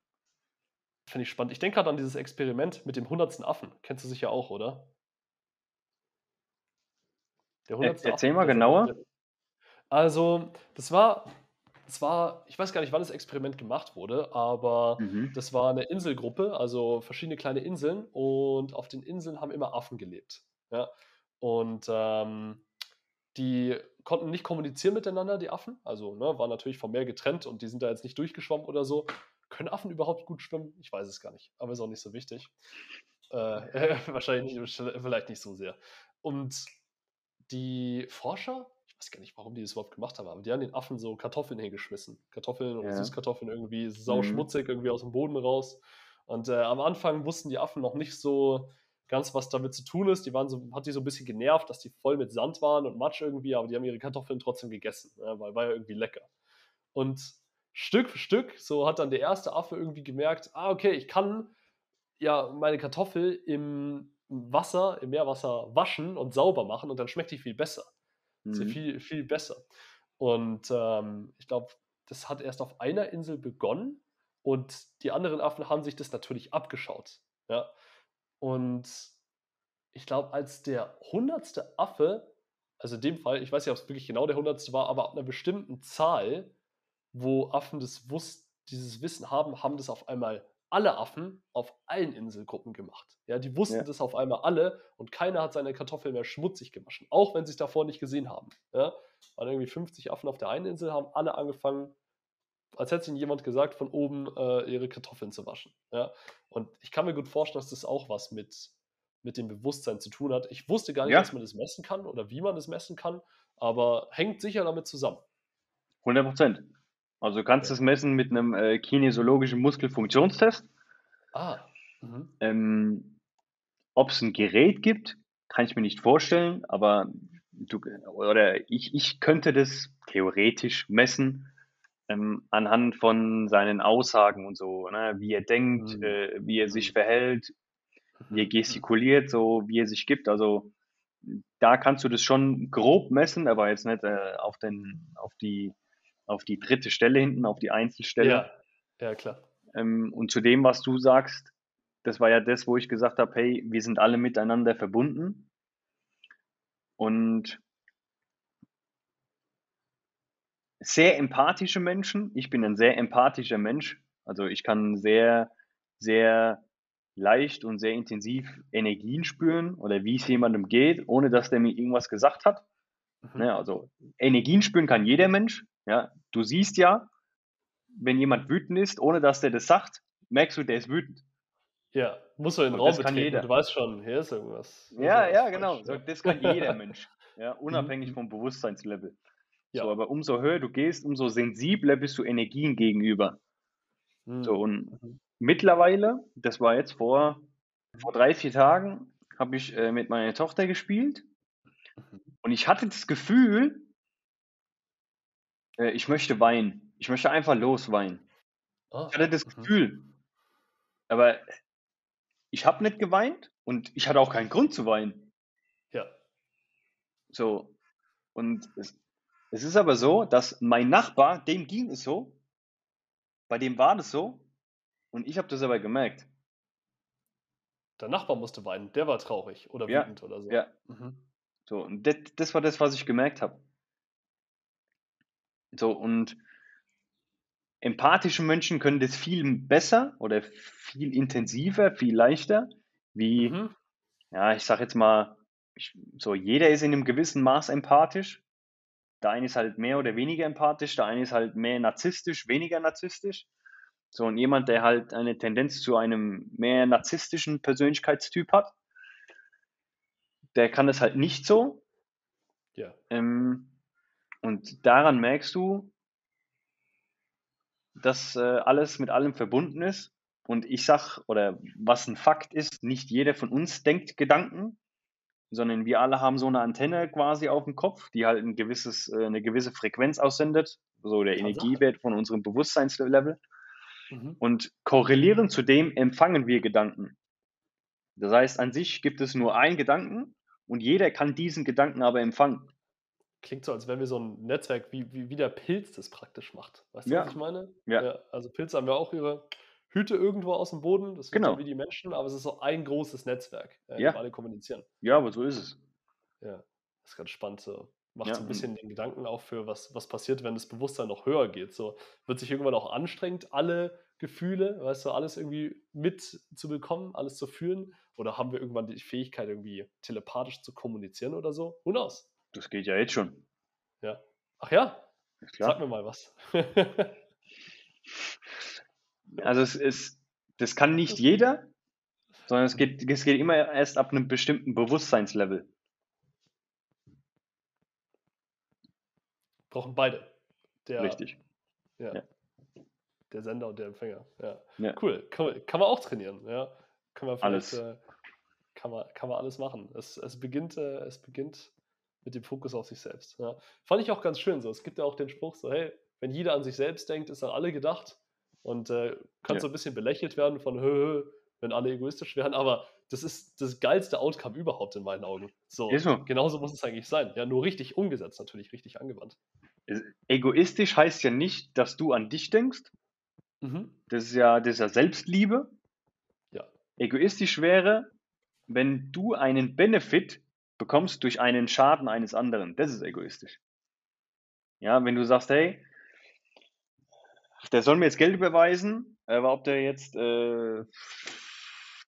Finde ich spannend. Ich denke gerade an dieses Experiment mit dem 100. Affen. Kennst du sicher auch, oder? Der 100. erzähl Affe, mal genauer. Also, das war, das war, ich weiß gar nicht, wann das Experiment gemacht wurde, aber Mhm. das war eine Inselgruppe, also verschiedene kleine Inseln und auf den Inseln haben immer Affen gelebt. Ja? Und ähm, die konnten nicht kommunizieren miteinander, die Affen, also ne, waren natürlich vom Meer getrennt und die sind da jetzt nicht durchgeschwommen oder so. Können Affen überhaupt gut schwimmen? Ich weiß es gar nicht, aber ist auch nicht so wichtig. Äh, (laughs) wahrscheinlich nicht, vielleicht nicht so sehr. Und die Forscher, ich weiß gar nicht, warum die das überhaupt gemacht haben, aber die haben den Affen so Kartoffeln hingeschmissen. Kartoffeln oder Ja. Süßkartoffeln irgendwie Mhm. sauschmutzig irgendwie aus dem Boden raus. Und äh, am Anfang wussten die Affen noch nicht so ganz, was damit zu tun ist. Die waren so, hat die so ein bisschen genervt, dass die voll mit Sand waren und Matsch irgendwie, aber die haben ihre Kartoffeln trotzdem gegessen, ja, weil war ja irgendwie lecker. Und Stück für Stück, so hat dann der erste Affe irgendwie gemerkt, ah, okay, ich kann ja meine Kartoffel im Wasser, im Meerwasser waschen und sauber machen und dann schmeckt die viel besser. Mhm. viel, viel besser. Und ähm, ich glaube, das hat erst auf einer Insel begonnen und die anderen Affen haben sich das natürlich abgeschaut. Ja? Und ich glaube, als der hundertste Affe, also in dem Fall, ich weiß nicht, ob es wirklich genau der hundertste war, aber ab einer bestimmten Zahl, wo Affen das wus dieses Wissen haben, haben das auf einmal alle Affen auf allen Inselgruppen gemacht. Ja, die wussten Ja. das auf einmal alle und keiner hat seine Kartoffeln mehr schmutzig gewaschen, auch wenn sie es davor nicht gesehen haben. Ja, waren irgendwie 50 Affen auf der einen Insel, haben alle angefangen, als hätte ihnen jemand gesagt, von oben äh, ihre Kartoffeln zu waschen. Ja, und ich kann mir gut vorstellen, dass das auch was mit, mit dem Bewusstsein zu tun hat. Ich wusste gar nicht, Ja. dass man das messen kann oder wie man das messen kann, aber hängt sicher damit zusammen. 100 Prozent. Also du kannst Ja. es messen mit einem äh, kinesiologischen Muskelfunktionstest. Ah, mhm. Ähm, Ob es ein Gerät gibt, kann ich mir nicht vorstellen, aber du, oder ich, ich könnte das theoretisch messen ähm, anhand von seinen Aussagen und so, ne? wie er denkt, Mhm. äh, wie er sich Mhm. verhält, wie er Mhm. gestikuliert, so wie er sich gibt. Also da kannst du das schon grob messen, aber jetzt nicht äh, auf, den, auf, die, auf die dritte Stelle hinten, auf die Einzelstelle. Ja, ja, klar. Ähm, und zu dem, was du sagst, das war ja das, wo ich gesagt habe, hey, wir sind alle miteinander verbunden. Und sehr empathische Menschen, ich bin ein sehr empathischer Mensch, also ich kann sehr, sehr leicht und sehr intensiv Energien spüren oder wie es jemandem geht, ohne dass der mir irgendwas gesagt hat. Mhm. Ne, also Energien spüren kann jeder Mensch. Ja, du siehst ja, wenn jemand wütend ist, ohne dass der das sagt, merkst du, der ist wütend. Ja, muss man in den Raum betreten. Jeder. Du weißt schon, hier ist irgendwas. Ja, ja, genau. So, das kann jeder (laughs) Mensch. Ja, unabhängig mhm. vom Bewusstseinslevel. Ja. So, aber umso höher du gehst, umso sensibler bist du Energien gegenüber. Mhm. So, und mhm. mittlerweile, das war jetzt vor, vor drei, vier Tagen, habe ich äh, mit meiner Tochter gespielt. Mhm. Und ich hatte das Gefühl, äh, ich möchte weinen. Ich möchte einfach losweinen. Oh. Ich hatte das mhm. Gefühl. Aber ich habe nicht geweint und ich hatte auch keinen Grund zu weinen. Ja. So. Und es, es ist aber so, dass mein Nachbar, dem ging es so, bei dem war das so und ich habe das aber gemerkt. Der Nachbar musste weinen, der war traurig oder ja, wütend oder so. Ja. Mhm. So, und das, das war das, was ich gemerkt habe. So, und empathische Menschen können das viel besser oder viel intensiver, viel leichter, wie, mhm. ja, ich sag jetzt mal, ich, so jeder ist in einem gewissen Maß empathisch. Der eine ist halt mehr oder weniger empathisch, der eine ist halt mehr narzisstisch, weniger narzisstisch. So, und jemand, der halt eine Tendenz zu einem mehr narzisstischen Persönlichkeitstyp hat, der kann das halt nicht so. Ja. Ähm, und daran merkst du, dass äh, alles mit allem verbunden ist. Und ich sag, oder was ein Fakt ist, nicht jeder von uns denkt Gedanken, sondern wir alle haben so eine Antenne quasi auf dem Kopf, die halt ein gewisses, äh, eine gewisse Frequenz aussendet, so der Energiewert von unserem Bewusstseinslevel. Mhm. Und korrelierend zu dem empfangen wir Gedanken. Das heißt, an sich gibt es nur einen Gedanken und jeder kann diesen Gedanken aber empfangen klingt so, als wenn wir so ein Netzwerk, wie, wie, wie der Pilz das praktisch macht. Weißt du, ja. was ich meine? Ja. ja. Also Pilze haben ja auch ihre Hüte irgendwo aus dem Boden, das genau. wie die Menschen, aber es ist so ein großes Netzwerk, äh, ja. alle kommunizieren. Ja, aber so ist es. Ja, das ist ganz spannend. So. Macht ja. so ein bisschen den Gedanken auch für, was, was passiert, wenn das Bewusstsein noch höher geht. So wird sich irgendwann auch anstrengend, alle Gefühle, weißt du, alles irgendwie mitzubekommen, alles zu fühlen? Oder haben wir irgendwann die Fähigkeit, irgendwie telepathisch zu kommunizieren oder so? Who knows? Das geht ja jetzt schon. Ja. Ach ja? Sag mir mal was. (laughs) also es ist, das kann nicht jeder, sondern es geht, es geht immer erst ab einem bestimmten Bewusstseinslevel. Brauchen beide. Der, Richtig. Ja. ja. Der Sender und der Empfänger. Ja. ja. Cool. Kann, kann, man auch trainieren. Ja. Kann man alles. Äh, kann, man, kann man alles machen. Es, es beginnt, äh, es beginnt mit dem Fokus auf sich selbst. Ja. Fand ich auch ganz schön so. Es gibt ja auch den Spruch so, hey, wenn jeder an sich selbst denkt, ist an alle gedacht. Und äh, kann ja. so ein bisschen belächelt werden von, hö, wenn alle egoistisch wären, aber das ist das geilste Outcome überhaupt in meinen Augen. So, so. genauso muss es eigentlich sein. Ja, nur richtig umgesetzt, natürlich richtig angewandt. Egoistisch heißt ja nicht, dass du an dich denkst. Mhm. Das ist ja, das ist ja Selbstliebe. Ja. Egoistisch wäre, wenn du einen Benefit bekommst durch einen Schaden eines anderen. Das ist egoistisch. Ja, wenn du sagst, hey, der soll mir jetzt Geld überweisen, aber ob der jetzt äh,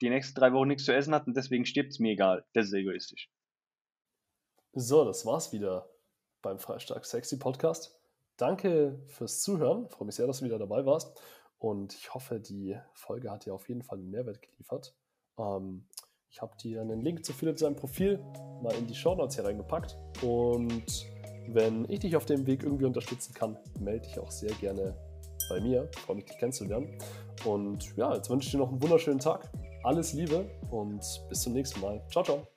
die nächsten drei Wochen nichts zu essen hat und deswegen stirbt es mir egal. Das ist egoistisch. So, das war's wieder beim Freistag Sexy Podcast. Danke fürs Zuhören. Ich freue mich sehr, dass du wieder dabei warst. Und ich hoffe, die Folge hat dir auf jeden Fall einen Mehrwert geliefert. Ähm, ich habe dir einen Link zu Philipp seinem Profil mal in die Show Notes hier reingepackt. Und wenn ich dich auf dem Weg irgendwie unterstützen kann, melde dich auch sehr gerne bei mir. Freue mich, dich kennenzulernen. Und ja, jetzt wünsche ich dir noch einen wunderschönen Tag. Alles Liebe und bis zum nächsten Mal. Ciao, ciao.